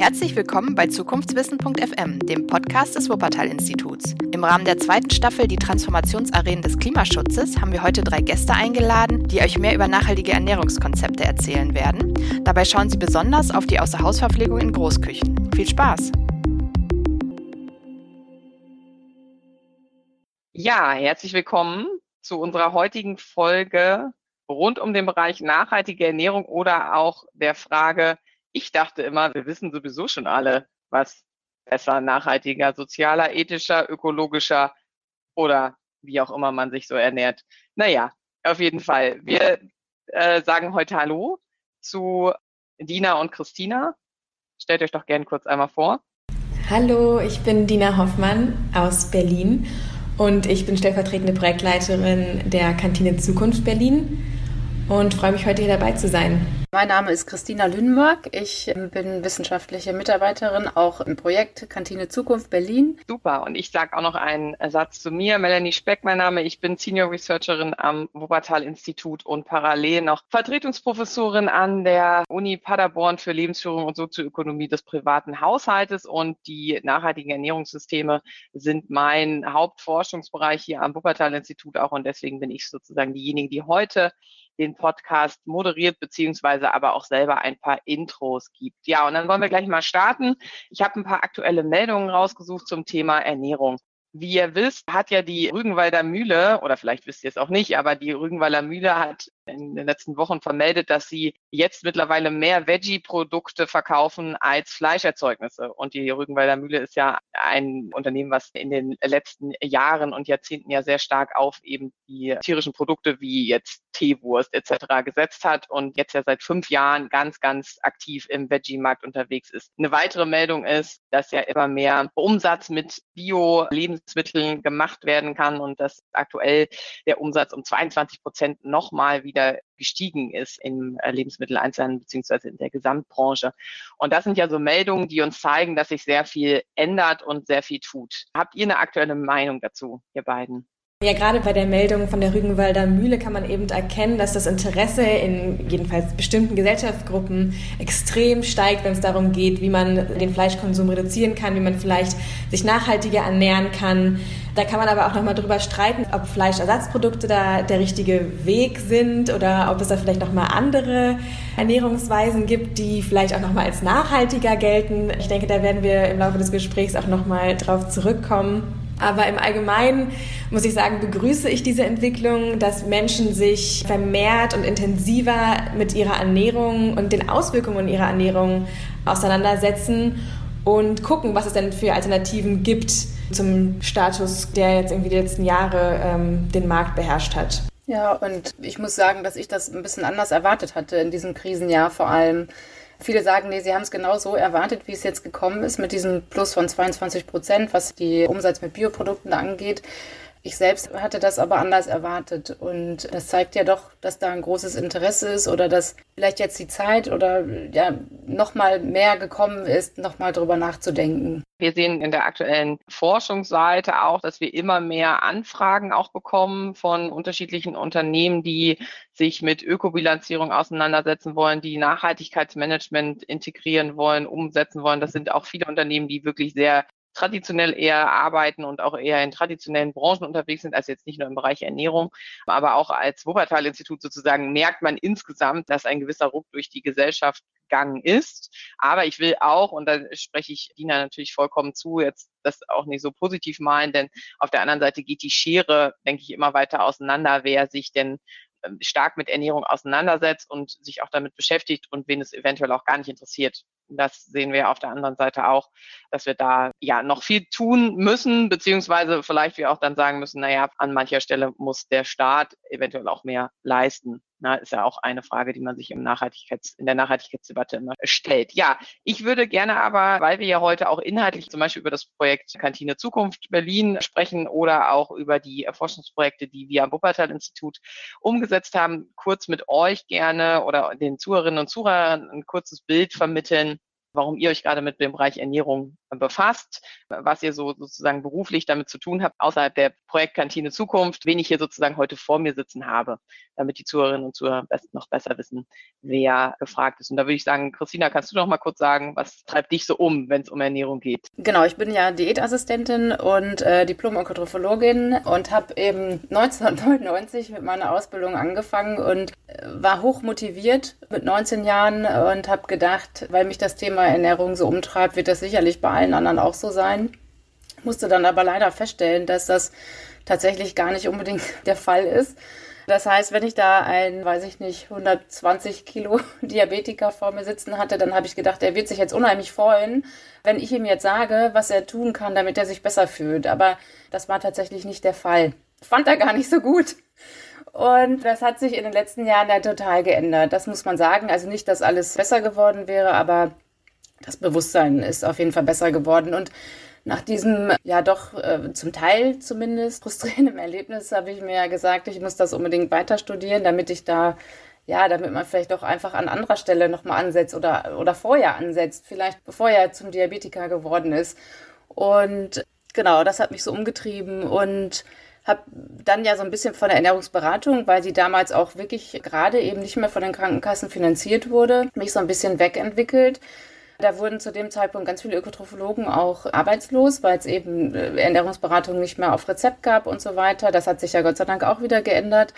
Herzlich willkommen bei Zukunftswissen.fm, dem Podcast des Wuppertal-Instituts. Im Rahmen der zweiten Staffel Die Transformationsarenen des Klimaschutzes haben wir heute drei Gäste eingeladen, die euch mehr über nachhaltige Ernährungskonzepte erzählen werden. Dabei schauen sie besonders auf die Außerhausverpflegung in Großküchen. Viel Spaß! Ja, herzlich willkommen zu unserer heutigen Folge rund um den Bereich nachhaltige Ernährung oder auch der Frage, ich dachte immer, wir wissen sowieso schon alle, was besser, nachhaltiger, sozialer, ethischer, ökologischer oder wie auch immer man sich so ernährt. Naja, auf jeden Fall. Wir äh, sagen heute Hallo zu Dina und Christina. Stellt euch doch gerne kurz einmal vor. Hallo, ich bin Dina Hoffmann aus Berlin und ich bin stellvertretende Projektleiterin der Kantine Zukunft Berlin und freue mich heute hier dabei zu sein. Mein Name ist Christina Lünenberg. Ich bin wissenschaftliche Mitarbeiterin auch im Projekt Kantine Zukunft Berlin. Super. Und ich sage auch noch einen Satz zu mir. Melanie Speck, mein Name. Ich bin Senior Researcherin am Wuppertal Institut und parallel noch Vertretungsprofessorin an der Uni Paderborn für Lebensführung und Sozioökonomie des privaten Haushaltes. Und die nachhaltigen Ernährungssysteme sind mein Hauptforschungsbereich hier am Wuppertal Institut auch. Und deswegen bin ich sozusagen diejenige, die heute den Podcast moderiert, beziehungsweise aber auch selber ein paar Intros gibt. Ja, und dann wollen wir gleich mal starten. Ich habe ein paar aktuelle Meldungen rausgesucht zum Thema Ernährung. Wie ihr wisst, hat ja die Rügenwalder Mühle, oder vielleicht wisst ihr es auch nicht, aber die Rügenwalder Mühle hat in den letzten Wochen vermeldet, dass sie jetzt mittlerweile mehr Veggie-Produkte verkaufen als Fleischerzeugnisse. Und die Rügenwalder Mühle ist ja ein Unternehmen, was in den letzten Jahren und Jahrzehnten ja sehr stark auf eben die tierischen Produkte wie jetzt Teewurst etc. gesetzt hat und jetzt ja seit fünf Jahren ganz, ganz aktiv im Veggie-Markt unterwegs ist. Eine weitere Meldung ist, dass ja immer mehr Umsatz mit Bio-Lebensmitteln gemacht werden kann und dass aktuell der Umsatz um 22 Prozent nochmal wieder wieder gestiegen ist im äh, Lebensmitteleinzelhandel beziehungsweise in der Gesamtbranche. Und das sind ja so Meldungen, die uns zeigen, dass sich sehr viel ändert und sehr viel tut. Habt ihr eine aktuelle Meinung dazu, ihr beiden? Ja, gerade bei der Meldung von der Rügenwalder Mühle kann man eben erkennen, dass das Interesse in jedenfalls bestimmten Gesellschaftsgruppen extrem steigt, wenn es darum geht, wie man den Fleischkonsum reduzieren kann, wie man vielleicht sich nachhaltiger ernähren kann. Da kann man aber auch nochmal drüber streiten, ob Fleischersatzprodukte da der richtige Weg sind oder ob es da vielleicht nochmal andere Ernährungsweisen gibt, die vielleicht auch nochmal als nachhaltiger gelten. Ich denke, da werden wir im Laufe des Gesprächs auch nochmal drauf zurückkommen. Aber im Allgemeinen muss ich sagen, begrüße ich diese Entwicklung, dass Menschen sich vermehrt und intensiver mit ihrer Ernährung und den Auswirkungen ihrer Ernährung auseinandersetzen und gucken, was es denn für Alternativen gibt zum Status, der jetzt irgendwie die letzten Jahre ähm, den Markt beherrscht hat. Ja, und ich muss sagen, dass ich das ein bisschen anders erwartet hatte in diesem Krisenjahr vor allem. Viele sagen, nee, sie haben es genau so erwartet, wie es jetzt gekommen ist, mit diesem Plus von 22 Prozent, was die Umsatz mit Bioprodukten angeht. Ich selbst hatte das aber anders erwartet und das zeigt ja doch, dass da ein großes Interesse ist oder dass vielleicht jetzt die Zeit oder ja noch mal mehr gekommen ist, noch mal drüber nachzudenken. Wir sehen in der aktuellen Forschungsseite auch, dass wir immer mehr Anfragen auch bekommen von unterschiedlichen Unternehmen, die sich mit Ökobilanzierung auseinandersetzen wollen, die Nachhaltigkeitsmanagement integrieren wollen, umsetzen wollen. Das sind auch viele Unternehmen, die wirklich sehr traditionell eher arbeiten und auch eher in traditionellen Branchen unterwegs sind, als jetzt nicht nur im Bereich Ernährung, aber auch als Wuppertal-Institut sozusagen merkt man insgesamt, dass ein gewisser Ruck durch die Gesellschaft gegangen ist. Aber ich will auch, und da spreche ich Dina natürlich vollkommen zu, jetzt das auch nicht so positiv malen, denn auf der anderen Seite geht die Schere, denke ich, immer weiter auseinander, wer sich denn ähm, stark mit Ernährung auseinandersetzt und sich auch damit beschäftigt und wen es eventuell auch gar nicht interessiert. Das sehen wir auf der anderen Seite auch, dass wir da ja noch viel tun müssen, beziehungsweise vielleicht wir auch dann sagen müssen, naja, an mancher Stelle muss der Staat eventuell auch mehr leisten. Na, ist ja auch eine Frage, die man sich im Nachhaltigkeits, in der Nachhaltigkeitsdebatte immer stellt. Ja, ich würde gerne aber, weil wir ja heute auch inhaltlich zum Beispiel über das Projekt Kantine Zukunft Berlin sprechen oder auch über die Forschungsprojekte, die wir am Wuppertal-Institut umgesetzt haben, kurz mit euch gerne oder den Zuhörerinnen und Zuhörern ein kurzes Bild vermitteln, warum ihr euch gerade mit dem Bereich Ernährung befasst, was ihr so sozusagen beruflich damit zu tun habt, außerhalb der Projektkantine Zukunft, wen ich hier sozusagen heute vor mir sitzen habe, damit die Zuhörerinnen und Zuhörer noch besser wissen, wer gefragt ist. Und da würde ich sagen, Christina, kannst du noch mal kurz sagen, was treibt dich so um, wenn es um Ernährung geht? Genau, ich bin ja Diätassistentin und äh, Diplom-Ökotrophologin und habe eben 1999 mit meiner Ausbildung angefangen und äh, war hoch motiviert mit 19 Jahren und habe gedacht, weil mich das Thema Ernährung so umtreibt, wird das sicherlich bei allen anderen auch so sein. Musste dann aber leider feststellen, dass das tatsächlich gar nicht unbedingt der Fall ist. Das heißt, wenn ich da einen, weiß ich nicht, 120 Kilo Diabetiker vor mir sitzen hatte, dann habe ich gedacht, er wird sich jetzt unheimlich freuen, wenn ich ihm jetzt sage, was er tun kann, damit er sich besser fühlt. Aber das war tatsächlich nicht der Fall. Fand er gar nicht so gut. Und das hat sich in den letzten Jahren ja total geändert. Das muss man sagen. Also nicht, dass alles besser geworden wäre, aber das Bewusstsein ist auf jeden Fall besser geworden. Und nach diesem, ja doch äh, zum Teil zumindest frustrierenden Erlebnis habe ich mir ja gesagt, ich muss das unbedingt weiter studieren, damit ich da, ja, damit man vielleicht auch einfach an anderer Stelle nochmal ansetzt oder, oder vorher ansetzt, vielleicht bevor er zum Diabetiker geworden ist. Und genau, das hat mich so umgetrieben und habe dann ja so ein bisschen von der Ernährungsberatung, weil sie damals auch wirklich gerade eben nicht mehr von den Krankenkassen finanziert wurde, mich so ein bisschen wegentwickelt da wurden zu dem Zeitpunkt ganz viele Ökotrophologen auch arbeitslos, weil es eben äh, Ernährungsberatung nicht mehr auf Rezept gab und so weiter. Das hat sich ja Gott sei Dank auch wieder geändert.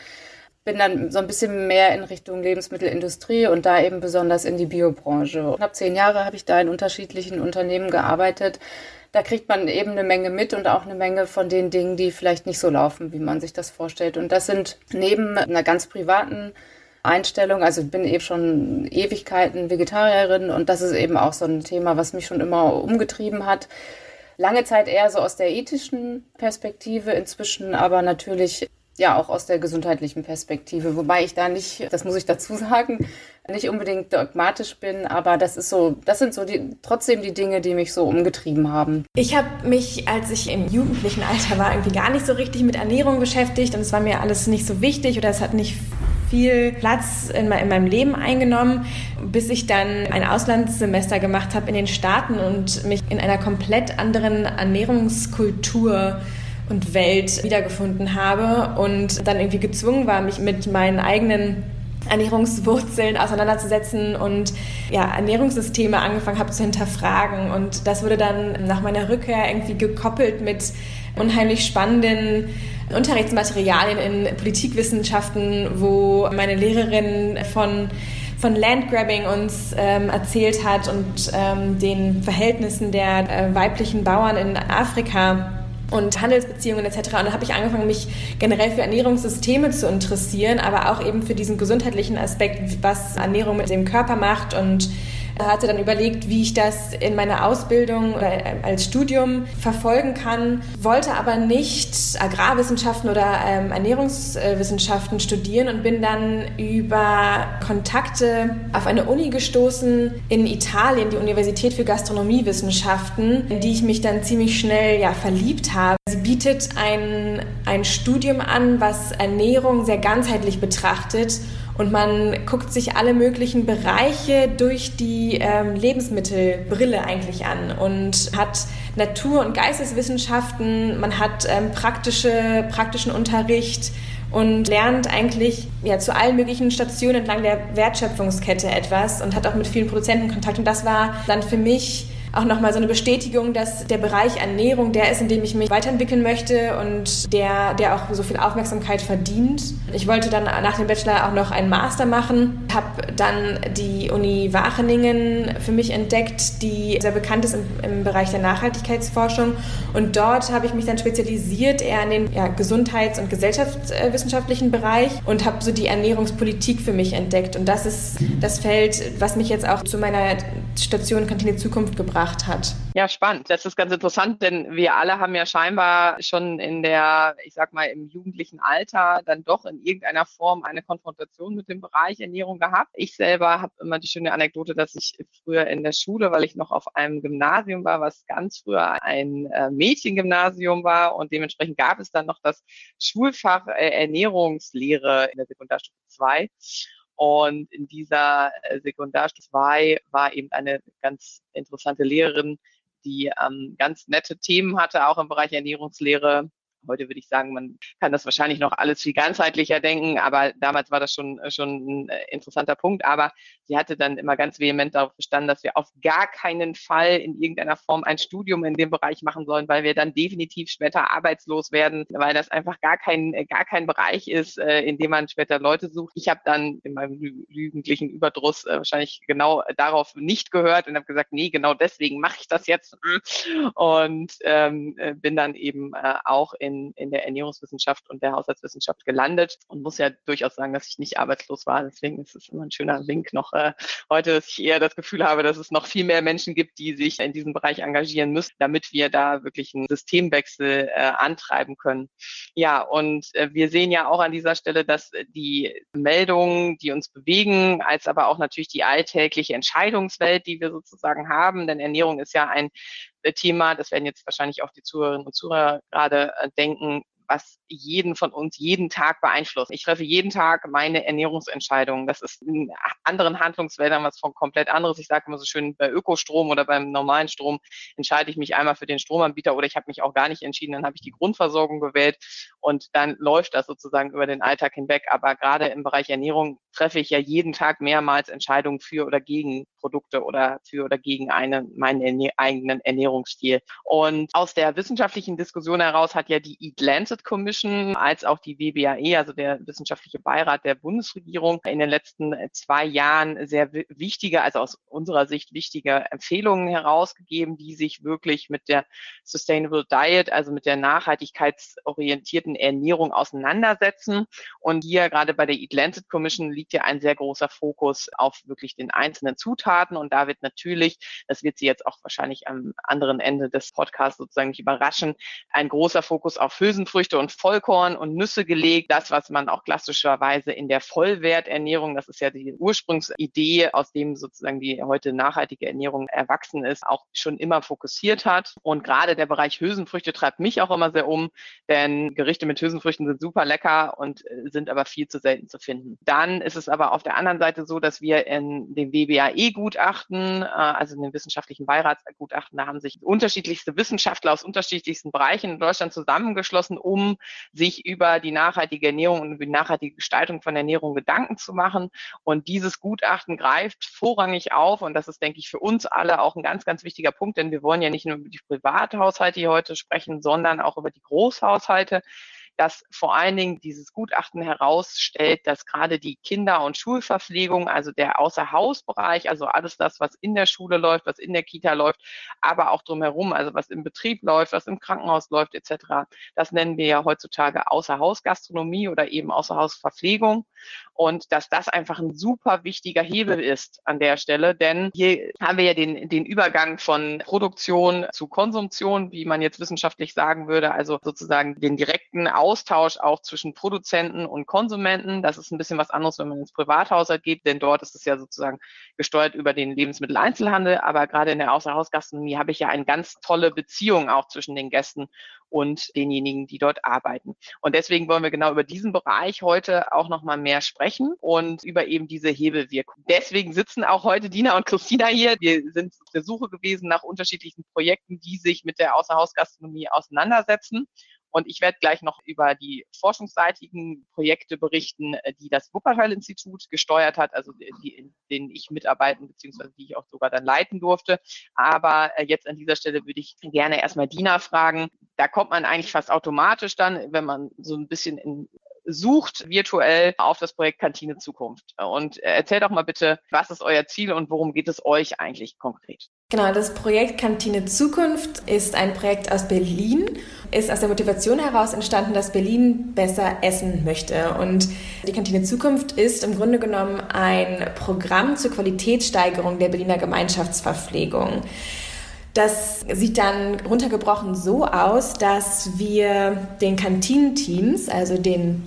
Bin dann so ein bisschen mehr in Richtung Lebensmittelindustrie und da eben besonders in die Biobranche. Knapp zehn Jahre habe ich da in unterschiedlichen Unternehmen gearbeitet. Da kriegt man eben eine Menge mit und auch eine Menge von den Dingen, die vielleicht nicht so laufen, wie man sich das vorstellt. Und das sind neben einer ganz privaten Einstellung. Also ich bin eben schon Ewigkeiten Vegetarierin und das ist eben auch so ein Thema, was mich schon immer umgetrieben hat. Lange Zeit eher so aus der ethischen Perspektive, inzwischen aber natürlich ja auch aus der gesundheitlichen Perspektive, wobei ich da nicht, das muss ich dazu sagen, nicht unbedingt dogmatisch bin, aber das ist so, das sind so die trotzdem die Dinge, die mich so umgetrieben haben. Ich habe mich, als ich im jugendlichen Alter war, irgendwie gar nicht so richtig mit Ernährung beschäftigt und es war mir alles nicht so wichtig oder es hat nicht viel Platz in, meinem Leben eingenommen, bis ich dann ein Auslandssemester gemacht habe in den Staaten und mich in einer komplett anderen Ernährungskultur und Welt wiedergefunden habe und dann irgendwie gezwungen war, mich mit meinen eigenen Ernährungswurzeln auseinanderzusetzen und ja, Ernährungssysteme angefangen habe zu hinterfragen. Und das wurde dann nach meiner Rückkehr irgendwie gekoppelt mit unheimlich spannenden Unterrichtsmaterialien in Politikwissenschaften, wo meine Lehrerin von von Landgrabbing uns ähm, erzählt hat und ähm, den Verhältnissen der äh, weiblichen Bauern in Afrika und Handelsbeziehungen etc. Und dann habe ich angefangen, mich generell für Ernährungssysteme zu interessieren, aber auch eben für diesen gesundheitlichen Aspekt, was Ernährung mit dem Körper macht und hatte dann überlegt, wie ich das in meiner Ausbildung oder äh, als Studium verfolgen kann, wollte aber nicht Agrarwissenschaften oder ähm, Ernährungswissenschaften studieren und bin dann über Kontakte auf eine Uni gestoßen in Italien, die Universität für Gastronomiewissenschaften, in die ich mich dann ziemlich schnell ja, verliebt habe. Sie bietet ein, ein Studium an, was Ernährung sehr ganzheitlich betrachtet und man guckt sich alle möglichen Bereiche durch die ähm, Lebensmittelbrille eigentlich an und hat Natur- und Geisteswissenschaften, man hat ähm, praktische, praktischen Unterricht und lernt eigentlich ja, zu allen möglichen Stationen entlang der Wertschöpfungskette etwas und hat auch mit vielen Produzenten Kontakt. Und das war dann für mich auch nochmal so eine Bestätigung, dass der Bereich Ernährung der ist, in dem ich mich weiterentwickeln möchte und der, der auch so viel Aufmerksamkeit verdient. Ich wollte dann nach dem Bachelor auch noch einen Master machen, habe dann die Uni Wageningen für mich entdeckt, die sehr bekannt ist im, im Bereich der Nachhaltigkeitsforschung. Und dort habe ich mich dann spezialisiert eher in den ja, gesundheits- und gesellschaftswissenschaftlichen Bereich und habe so die Ernährungspolitik für mich entdeckt. Und das ist das Feld, was mich jetzt auch zu meiner Station Kantine Zukunft gebracht hat. Ja, spannend. Das ist ganz interessant, denn wir alle haben ja scheinbar schon in der, ich sag mal, im jugendlichen Alter dann doch in irgendeiner Form eine Konfrontation mit dem Bereich Ernährung gehabt. Ich selber habe immer die schöne Anekdote, dass ich früher in der Schule, weil ich noch auf einem Gymnasium war, was ganz früher ein äh, Mädchengymnasium war und dementsprechend gab es dann noch das Schulfach äh, Ernährungslehre in der Sekundarstufe 2. Und in dieser äh, Sekundarstufe 2 war eben eine ganz interessante Lehrerin, die ähm, ganz nette Themen hatte, auch im Bereich Ernährungslehre. Heute würde ich sagen, man kann das wahrscheinlich noch alles viel ganzheitlicher denken, aber damals war das schon, schon ein äh, interessanter Punkt. Aber sie hatte dann immer ganz vehement darauf bestanden, dass wir auf gar keinen Fall in irgendeiner Form ein Studium in dem Bereich machen sollen, weil wir dann definitiv später arbeitslos werden, weil das einfach gar kein, gar kein Bereich ist, äh, in dem man später Leute sucht. Ich habe dann in meinem jugendlichen Überdruss äh, wahrscheinlich genau darauf nicht gehört und habe gesagt, nee, genau deswegen mache ich das jetzt. Und ähm, bin dann eben äh, auch in in, der Ernährungswissenschaft und der Haushaltswissenschaft gelandet und muss ja durchaus sagen, dass ich nicht arbeitslos war. Deswegen ist es immer ein schöner Wink noch äh, heute, dass ich eher das Gefühl habe, dass es noch viel mehr Menschen gibt, die sich in diesem Bereich engagieren müssen, damit wir da wirklich einen Systemwechsel äh, antreiben können. Ja, und äh, wir sehen ja auch an dieser Stelle, dass die Meldungen, die uns bewegen, als aber auch natürlich die alltägliche Entscheidungswelt, die wir sozusagen haben, denn Ernährung ist ja ein Thema, das werden jetzt wahrscheinlich auch die Zuhörerinnen und Zuhörer gerade äh, denken, was jeden von uns jeden Tag beeinflusst. Ich treffe jeden Tag meine Ernährungsentscheidungen. Das ist in anderen Handlungsfeldern was von komplett anderes. Ich sage immer so schön, bei Ökostrom oder beim normalen Strom entscheide ich mich einmal für den Stromanbieter oder ich habe mich auch gar nicht entschieden, dann habe ich die Grundversorgung gewählt und dann läuft das sozusagen über den Alltag hinweg. Aber gerade im Bereich Ernährung treffe ich ja jeden Tag mehrmals Entscheidungen für oder gegen Produkte oder für oder gegen einen, meinen eigenen Ernährungsstil. Und aus der wissenschaftlichen Diskussion heraus hat ja die Eat Lancet Commission als auch die WBAE, also der wissenschaftliche Beirat der Bundesregierung, in den letzten zwei Jahren sehr wichtige, also aus unserer Sicht wichtige Empfehlungen herausgegeben, die sich wirklich mit der Sustainable Diet, also mit der nachhaltigkeitsorientierten Ernährung auseinandersetzen. Und hier gerade bei der Eat Lancet Commission liegt ja ein sehr großer Fokus auf wirklich den einzelnen Zutaten. Und da wird natürlich, das wird Sie jetzt auch wahrscheinlich am anderen Ende des Podcasts sozusagen nicht überraschen, ein großer Fokus auf Hülsenfrüchte und Vollkorn und Nüsse gelegt. Das, was man auch klassischerweise in der Vollwerternährung, das ist ja die Ursprungsidee, aus dem sozusagen die heute nachhaltige Ernährung erwachsen ist, auch schon immer fokussiert hat. Und gerade der Bereich Hülsenfrüchte treibt mich auch immer sehr um, denn Gerichte mit Hülsenfrüchten sind super lecker und äh, sind aber viel zu selten zu finden. Dann ist es aber auf der anderen Seite so, dass wir in dem WBAE-Gutachten, äh, also in den wissenschaftlichen Beiratsgutachten, da haben sich unterschiedlichste Wissenschaftler aus unterschiedlichsten Bereichen in Deutschland zusammengeschlossen, um sich über die nachhaltige Ernährung und über die nachhaltige Gestaltung von Ernährung Gedanken zu machen. Und dieses Gutachten greift vorrangig auf, und das ist, denke ich, für uns alle auch ein ganz, ganz wichtiger Punkt, denn wir wollen ja nicht nur über die Privathaushalte hier heute sprechen, sondern auch über die Großhaushalte dass vor allen Dingen dieses Gutachten herausstellt, dass gerade die Kinder- und Schulverpflegung, also der Außerhausbereich, also alles das, was in der Schule läuft, was in der Kita läuft, aber auch drumherum, also was im Betrieb läuft, was im Krankenhaus läuft, etc. Das nennen wir ja heutzutage Außerhausgastronomie oder eben Außerhausverpflegung. Und dass das einfach ein super wichtiger Hebel ist an der Stelle, denn hier haben wir ja den, den Übergang von Produktion zu Konsumtion, wie man jetzt wissenschaftlich sagen würde, also sozusagen den direkten Austausch auch zwischen Produzenten und Konsumenten. Das ist ein bisschen was anderes, wenn man ins Privathaushalt geht, denn dort ist es ja sozusagen gesteuert über den Lebensmitteleinzelhandel. Aber gerade in der Außerhausgastronomie habe ich ja eine ganz tolle Beziehung auch zwischen den Gästen und denjenigen, die dort arbeiten. Und deswegen wollen wir genau über diesen Bereich heute auch nochmal mehr sprechen und über eben diese Hebelwirkung. Deswegen sitzen auch heute Dina und Christina hier. Wir sind auf der Suche gewesen nach unterschiedlichen Projekten, die sich mit der Außerhausgastronomie auseinandersetzen. Und ich werde gleich noch über die forschungsseitigen Projekte berichten, äh, die das Wuppertal-Institut gesteuert hat, also die, in denen ich mitarbeiten bzw. die ich auch sogar dann leiten durfte. Aber äh, jetzt an dieser Stelle würde ich gerne erstmal Dina fragen. Da kommt man eigentlich fast automatisch dann, wenn man so ein bisschen in sucht virtuell auf das Projekt Kantine Zukunft. Und äh, erzähl doch mal bitte, was ist euer Ziel und worum geht es euch eigentlich konkret? Genau, das Projekt Kantine Zukunft ist ein Projekt aus Berlin, ist aus der Motivation heraus entstanden, dass Berlin besser essen möchte. Und die Kantine Zukunft ist im Grunde genommen ein Programm zur Qualitätssteigerung der Berliner Gemeinschaftsverpflegung. Das sieht dann runtergebrochen so aus, dass wir den Kantinenteams, also den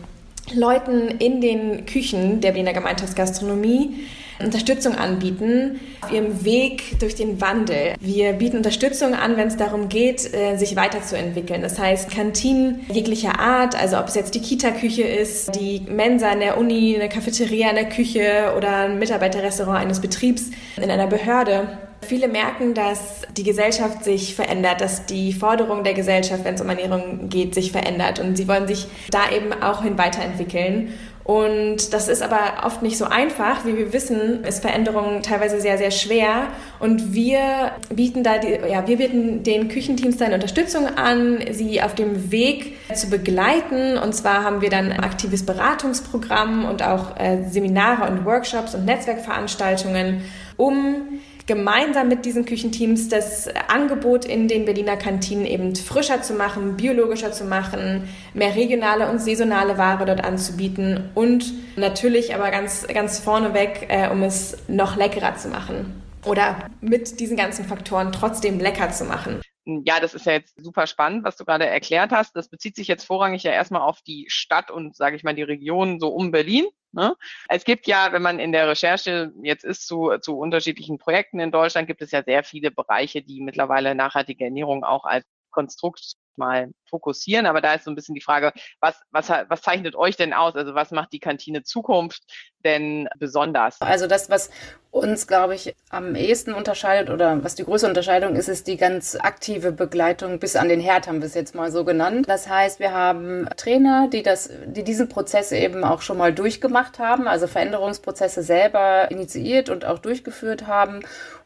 Leuten in den Küchen der Berliner Gemeinschaftsgastronomie, Unterstützung anbieten auf ihrem Weg durch den Wandel. Wir bieten Unterstützung an, wenn es darum geht, äh, sich weiterzuentwickeln. Das heißt, Kantinen jeglicher Art, also ob es jetzt die Kita-Küche ist, die Mensa in der Uni, eine Cafeteria in der Küche oder ein Mitarbeiterrestaurant eines Betriebs in einer Behörde viele merken, dass die Gesellschaft sich verändert, dass die Forderung der Gesellschaft, wenn es um Ernährung geht, sich verändert und sie wollen sich da eben auch hin weiterentwickeln. Und das ist aber oft nicht so einfach. Wie wir wissen, ist Veränderung teilweise sehr, sehr schwer. Und wir bieten da, die, ja, wir bieten den Küchenteams dann Unterstützung an, sie auf dem Weg zu begleiten. Und zwar haben wir dann ein aktives Beratungsprogramm und auch äh, Seminare und Workshops und Netzwerkveranstaltungen, um gemeinsam mit diesen Küchenteams das Angebot in den Berliner Kantinen eben frischer zu machen, biologischer zu machen, mehr regionale und saisonale Ware dort anzubieten und natürlich aber ganz, ganz vorneweg, äh, um es noch leckerer zu machen oder mit diesen ganzen Faktoren trotzdem lecker zu machen. Ja, das ist ja jetzt super spannend, was du gerade erklärt hast. Das bezieht sich jetzt vorrangig ja erstmal auf die Stadt und, sage ich mal, die Region so um Berlin. Ne? Es gibt ja, wenn man in der Recherche jetzt ist zu, zu unterschiedlichen Projekten in Deutschland, gibt es ja sehr viele Bereiche, die mittlerweile nachhaltige Ernährung auch als Konstrukt mal fokussieren. Aber da ist so ein bisschen die Frage, was, was, was zeichnet euch denn aus? Also was macht die Kantine Zukunft denn besonders? Also das, was uns, glaube ich, am ehesten unterscheidet oder was die größte Unterscheidung ist, ist die ganz aktive Begleitung bis an den Herd, haben wir es jetzt mal so genannt. Das heißt, wir haben Trainer, die das, die diesen Prozess eben auch schon mal durchgemacht haben, also Veränderungsprozesse selber initiiert und auch durchgeführt haben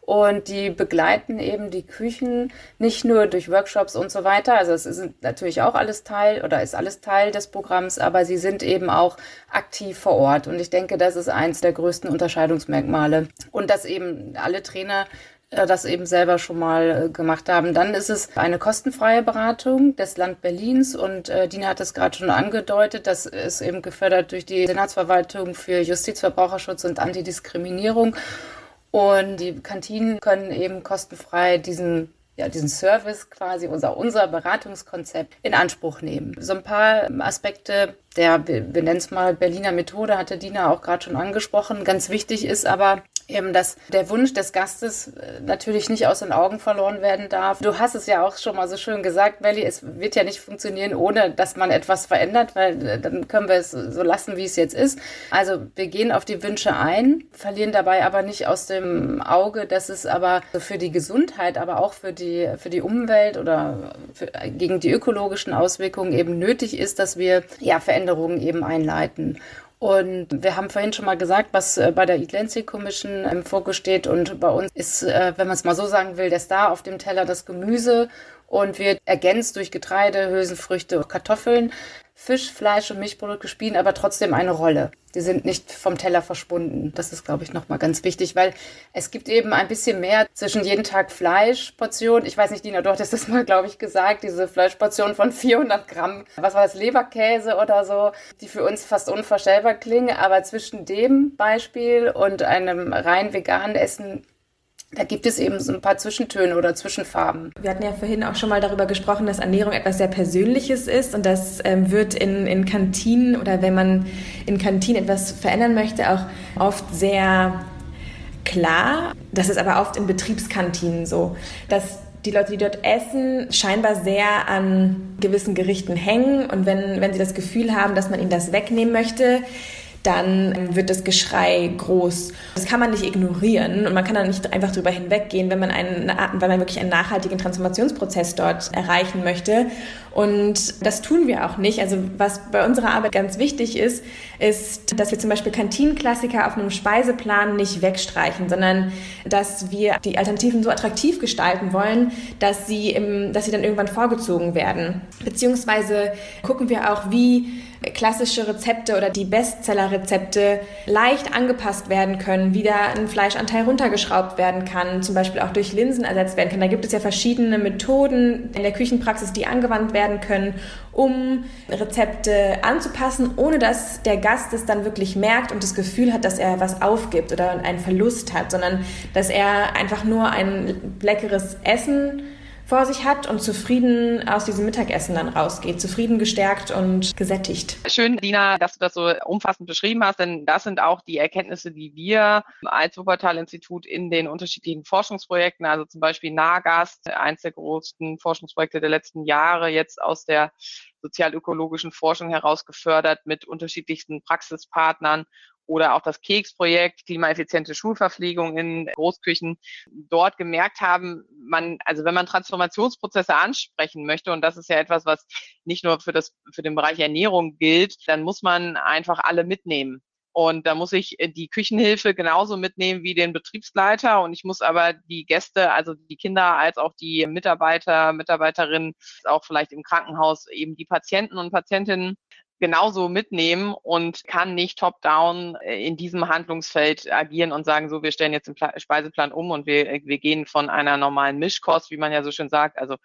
und die begleiten eben die Küchen nicht nur durch Workshops und so weiter. Also es ist natürlich auch alles Teil oder ist alles Teil des Programms, aber sie sind eben auch aktiv vor Ort. Und ich denke, das ist eins der größten Unterscheidungsmerkmale. Und dass eben alle Trainer äh, das eben selber schon mal äh, gemacht haben. Dann ist es eine kostenfreie Beratung des Land Berlins und äh, Dina hat es gerade schon angedeutet, das ist eben gefördert durch die Senatsverwaltung für Justiz, Verbraucherschutz und Antidiskriminierung. Und die Kantinen können eben kostenfrei diesen ja, diesen Service quasi, unser, unser Beratungskonzept in Anspruch nehmen. So ein paar Aspekte der, wir, nennen es mal Berliner Methode, hatte Dina auch gerade schon angesprochen. Ganz wichtig ist aber, eben, dass der Wunsch des Gastes äh, natürlich nicht aus den Augen verloren werden darf. Du hast es ja auch schon mal so schön gesagt, Belly, es wird ja nicht funktionieren, ohne dass man etwas verändert, weil äh, dann können wir es so lassen, wie es jetzt ist. Also wir gehen auf die Wünsche ein, verlieren dabei aber nicht aus dem Auge, dass es aber für die Gesundheit, aber auch für die, für die Umwelt oder für, gegen die ökologischen Auswirkungen eben nötig ist, dass wir ja Veränderungen eben einleiten. Und wir haben vorhin schon mal gesagt, was äh, bei der Eat Landscape Commission im Fokus steht. Und bei uns ist, äh, wenn man es mal so sagen will, der Star auf dem Teller das Gemüse und wird ergänzt durch Getreide, Hülsenfrüchte, Kartoffeln. Fisch, Fleisch und Milchprodukte spielen aber trotzdem eine Rolle. Die sind nicht vom Teller verschwunden. Das ist, glaube ich, nochmal ganz wichtig, weil es gibt eben ein bisschen mehr zwischen jeden Tag Fleischportion. Ich weiß nicht, Dina, du hattest das mal, glaube ich, gesagt, diese Fleischportion von 400 Gramm, was war das, Leberkäse oder so, die für uns fast unvorstellbar klingen. Aber zwischen dem Beispiel und einem rein veganen Essen da gibt es eben so ein paar Zwischentöne oder Zwischenfarben. Wir hatten ja vorhin auch schon mal darüber gesprochen, dass Ernährung etwas sehr Persönliches ist und das ähm, wird in, in Kantinen oder wenn man in Kantinen etwas verändern möchte, auch oft sehr klar. Das ist aber oft in Betriebskantinen so, dass die Leute, die dort essen, scheinbar sehr an gewissen Gerichten hängen und wenn, wenn sie das Gefühl haben, dass man ihnen das wegnehmen möchte, dann wird das Geschrei groß. Das kann man nicht ignorieren und man kann da nicht einfach drüber hinweggehen, wenn man einen, wenn man wirklich einen nachhaltigen Transformationsprozess dort erreichen möchte. Und das tun wir auch nicht. Also was bei unserer Arbeit ganz wichtig ist, ist, dass wir zum Beispiel Kantinenklassiker auf einem Speiseplan nicht wegstreichen, sondern dass wir die Alternativen so attraktiv gestalten wollen, dass sie, im, dass sie dann irgendwann vorgezogen werden. Beziehungsweise gucken wir auch, wie klassische Rezepte oder die Bestseller-Rezepte leicht angepasst werden können, wieder ein Fleischanteil runtergeschraubt werden kann, zum Beispiel auch durch Linsen ersetzt werden kann. Da gibt es ja verschiedene Methoden in der Küchenpraxis, die angewandt werden können, um Rezepte anzupassen, ohne dass der Gast es dann wirklich merkt und das Gefühl hat, dass er was aufgibt oder einen Verlust hat, sondern dass er einfach nur ein leckeres Essen vor sich hat und zufrieden aus diesem Mittagessen dann rausgeht, zufrieden gestärkt und gesättigt. Schön, Dina, dass du das so umfassend beschrieben hast, denn das sind auch die Erkenntnisse, die wir als Wuppertal-Institut in den unterschiedlichen Forschungsprojekten, also zum Beispiel NAGAST, eins der größten Forschungsprojekte der letzten Jahre, jetzt aus der sozialökologischen Forschung heraus gefördert mit unterschiedlichsten Praxispartnern oder auch das Keksprojekt, klimaeffiziente Schulverpflegung in Großküchen, dort gemerkt haben, man, also wenn man Transformationsprozesse ansprechen möchte, und das ist ja etwas, was nicht nur für das, für den Bereich Ernährung gilt, dann muss man einfach alle mitnehmen. Und da muss ich die Küchenhilfe genauso mitnehmen wie den Betriebsleiter. Und ich muss aber die Gäste, also die Kinder als auch die Mitarbeiter, Mitarbeiterinnen, auch vielleicht im Krankenhaus, eben die Patienten und Patientinnen genauso mitnehmen und kann nicht top-down äh, in diesem Handlungsfeld agieren und sagen, so, wir stellen jetzt den Speiseplan um und wir, äh, wir gehen von einer normalen Mischkost, wie man ja so schön sagt, also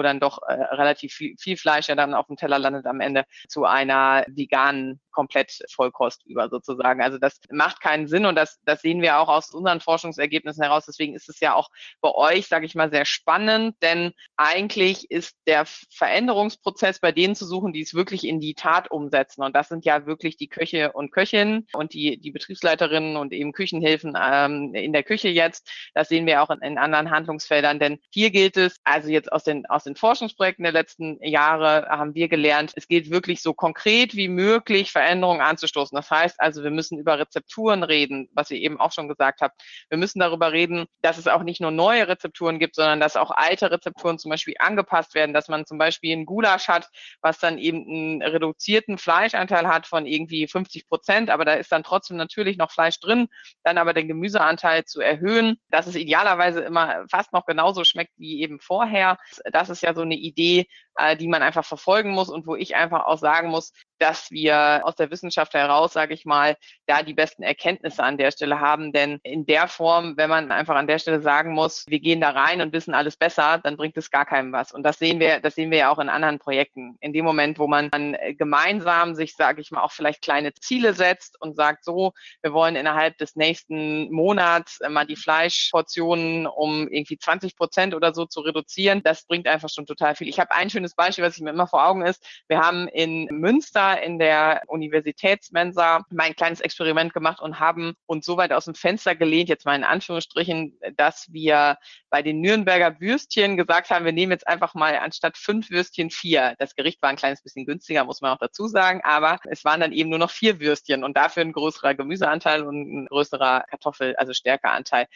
wo dann doch äh, relativ viel, viel Fleisch ja dann auf dem Teller landet am Ende, zu einer veganen komplett Vollkost über sozusagen. Also das macht keinen Sinn und das, das sehen wir auch aus unseren Forschungsergebnissen heraus. Deswegen ist es ja auch bei euch, sage ich mal, sehr spannend, denn eigentlich ist der Veränderungsprozess bei denen zu suchen, die es wirklich in die Tat umsetzen. Und das sind ja wirklich die Köche und Köchinnen und die, die Betriebsleiterinnen und eben Küchenhilfen ähm, in der Küche jetzt. Das sehen wir auch in, in anderen Handlungsfeldern, denn hier gilt es, also jetzt aus den, aus den Forschungsprojekten der letzten Jahre haben wir gelernt, es gilt wirklich so konkret wie möglich Veränderungen anzustoßen. Das heißt also, wir müssen über Rezepturen reden, was ihr eben auch schon gesagt habt. Wir müssen darüber reden, dass es auch nicht nur neue Rezepturen gibt, sondern dass auch alte Rezepturen zum Beispiel angepasst werden, dass man zum Beispiel ein Gulasch hat, was dann eben einen reduzierten Fleischanteil hat von irgendwie 50 Prozent, aber da ist dann trotzdem natürlich noch Fleisch drin, dann aber den Gemüseanteil zu erhöhen, dass es idealerweise immer fast noch genauso schmeckt wie eben vorher. Das ist ja so eine Idee, äh, die man einfach verfolgen muss und wo ich einfach auch sagen muss, dass wir aus der Wissenschaft heraus, sage ich mal, da die besten Erkenntnisse an der Stelle haben. Denn in der Form, wenn man einfach an der Stelle sagen muss, wir gehen da rein und wissen alles besser, dann bringt es gar keinem was. Und das sehen wir, das sehen wir ja auch in anderen Projekten. In dem Moment, wo man dann gemeinsam sich, sage ich mal, auch vielleicht kleine Ziele setzt und sagt, so, wir wollen innerhalb des nächsten Monats mal die Fleischportionen um irgendwie 20 Prozent oder so zu reduzieren, das bringt einfach schon total viel. Ich habe ein schönes Beispiel, was ich mir immer vor Augen ist. Wir haben in Münster in der Universitätsmensa mal ein kleines Experiment gemacht und haben uns so weit aus dem Fenster gelehnt, jetzt mal in Anführungsstrichen, dass wir bei den Nürnberger Würstchen gesagt haben, wir nehmen jetzt einfach mal anstatt fünf Würstchen vier. Das Gericht war ein kleines bisschen günstiger, muss man auch dazu sagen, aber es waren dann eben nur noch vier Würstchen und dafür ein größerer Gemüseanteil und ein größerer Kartoffel, also Stärkeanteil.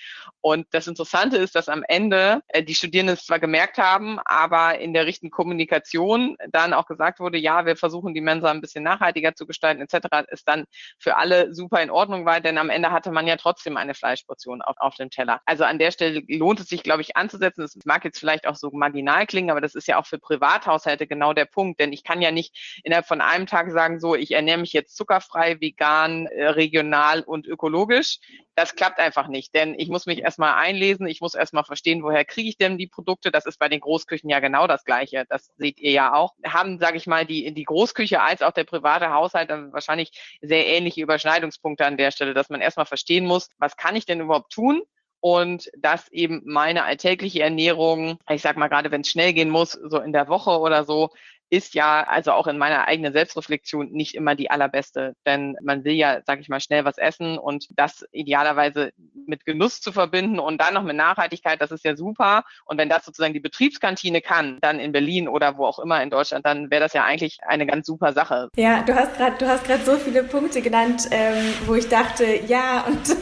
Und das Interessante ist, dass am Ende äh, die Studierenden es zwar gemerkt haben, aber in der richtigen Kommunikation dann auch gesagt wurde, ja, wir versuchen die Mensa ein bisschen nachhaltiger zu gestalten etc., ist dann für alle super in Ordnung war, denn am Ende hatte man ja trotzdem eine Fleischportion auf, auf dem Teller. Also an der Stelle lohnt es sich, glaube ich, anzusetzen. Das mag jetzt vielleicht auch so marginal klingen, aber das ist ja auch für Privathaushalte genau der Punkt, denn ich kann ja nicht innerhalb von einem Tag sagen, so, ich ernähre mich jetzt zuckerfrei, vegan, äh, regional und ökologisch. Das klappt einfach nicht, denn ich muss mich erstmal einlesen, ich muss erstmal verstehen, woher kriege ich denn die Produkte. Das ist bei den Großküchen ja genau das Gleiche. Das seht ihr ja auch. Haben, sage ich mal, die, die Großküche als auch der private Haushalt dann wahrscheinlich sehr ähnliche Überschneidungspunkte an der Stelle, dass man erstmal verstehen muss, was kann ich denn überhaupt tun? Und dass eben meine alltägliche Ernährung, ich sag mal gerade, wenn es schnell gehen muss, so in der Woche oder so, ist ja also auch in meiner eigenen Selbstreflexion nicht immer die allerbeste. Denn man will ja, sag ich mal, schnell was essen und das idealerweise mit Genuss zu verbinden und dann noch mit Nachhaltigkeit, das ist ja super. Und wenn das sozusagen die Betriebskantine kann, dann in Berlin oder wo auch immer in Deutschland, dann wäre das ja eigentlich eine ganz super Sache. Ja, du hast gerade, du hast gerade so viele Punkte genannt, ähm, wo ich dachte, ja und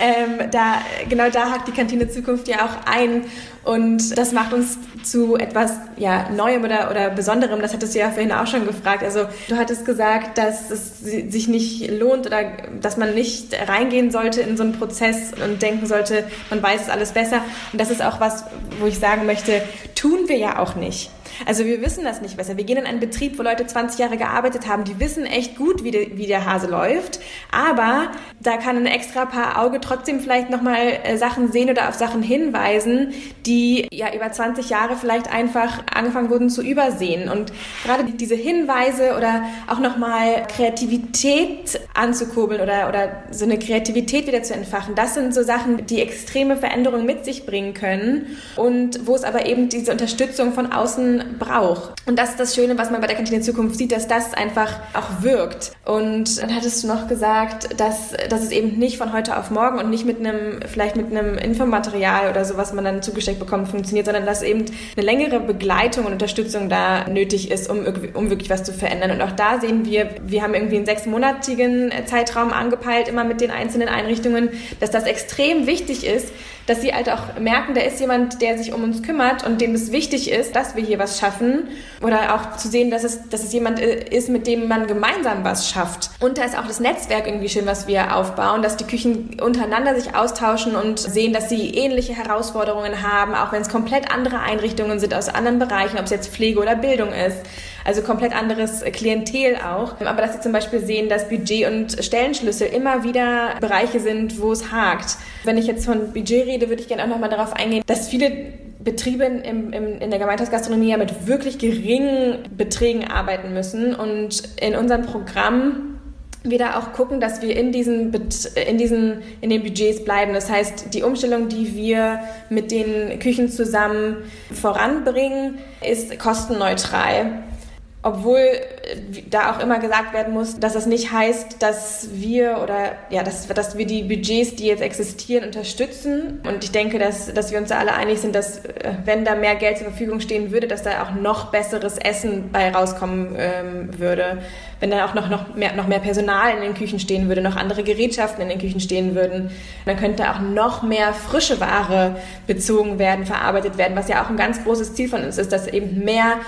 ähm, da, genau da hakt die Kantine Zukunft ja auch ein. Und das macht uns zu etwas ja, Neuem oder, oder Besonderem. Das hattest du ja vorhin auch schon gefragt. Also du hattest gesagt, dass es sich nicht lohnt oder dass man nicht reingehen sollte in so einen Prozess und denken sollte, man weiß es alles besser. Und das ist auch was, wo ich sagen möchte, tun wir ja auch nicht. Also wir wissen das nicht besser. Wir gehen in einen Betrieb, wo Leute 20 Jahre gearbeitet haben, die wissen echt gut, wie, de, wie der Hase läuft. Aber da kann ein extra Paar Auge trotzdem vielleicht nochmal äh, Sachen sehen oder auf Sachen hinweisen, die ja über 20 Jahre vielleicht einfach angefangen wurden zu übersehen. Und gerade diese Hinweise oder auch nochmal Kreativität anzukurbeln oder, oder so eine Kreativität wieder zu entfachen, das sind so Sachen, die extreme Veränderungen mit sich bringen können und wo es aber eben diese Unterstützung von außen Essen braucht. Und das ist das Schöne, was man bei der Kantine Zukunft sieht, dass das einfach auch wirkt. Und dann hattest du noch gesagt, dass, dass es eben nicht von heute auf morgen und nicht mit einem, vielleicht mit einem Infomaterial oder so, was man dann zugesteckt bekommt, funktioniert, sondern dass eben eine längere Begleitung und Unterstützung da nötig ist, um, um wirklich was zu verändern. Und auch da sehen wir, wir haben irgendwie einen sechsmonatigen Zeitraum angepeilt, immer mit den einzelnen Einrichtungen, dass das extrem wichtig ist, dass sie halt auch merken, da ist jemand, der sich um uns kümmert und dem es wichtig ist, dass wir hier was schaffen. Oder auch zu sehen, dass es, dass es jemand äh, ist, mit dem man gemeinsam was schafft. Und da ist auch das Netzwerk irgendwie schön, was wir aufbauen, dass die Küchen untereinander sich austauschen und sehen, dass sie ähnliche Herausforderungen haben, auch wenn es komplett andere Einrichtungen sind aus anderen Bereichen, ob es jetzt Pflege oder Bildung ist. Also komplett anderes Klientel auch. Aber dass sie zum Beispiel sehen, dass Budget und Stellenschlüssel immer wieder Bereiche sind, wo es hakt. Wenn ich jetzt von Budget rede, würde ich gerne auch nochmal darauf eingehen, dass viele Betriebe im, im, in der Gemeinschaftsgastronomie ja mit wirklich geringen Beträgen arbeiten müssen. Und in unserem Programm wir da auch gucken, dass wir in diesen, in diesen, in den Budgets bleiben. Das heißt, die Umstellung, die wir mit den Küchen zusammen voranbringen, ist kostenneutral obwohl äh, da auch immer gesagt werden muss, dass das nicht heißt, dass wir oder ja, dass, dass wir die Budgets, die jetzt existieren, unterstützen. Und ich denke, dass, dass wir uns da alle einig sind, dass äh, wenn da mehr Geld zur Verfügung stehen würde, dass da auch noch besseres Essen bei rauskommen ähm, würde. Wenn da auch noch, noch, mehr, noch mehr Personal in den Küchen stehen würde, noch andere Gerätschaften in den Küchen stehen würden, dann könnte auch noch mehr frische Ware bezogen werden, verarbeitet werden, was ja auch ein ganz großes Ziel von uns ist, dass eben mehr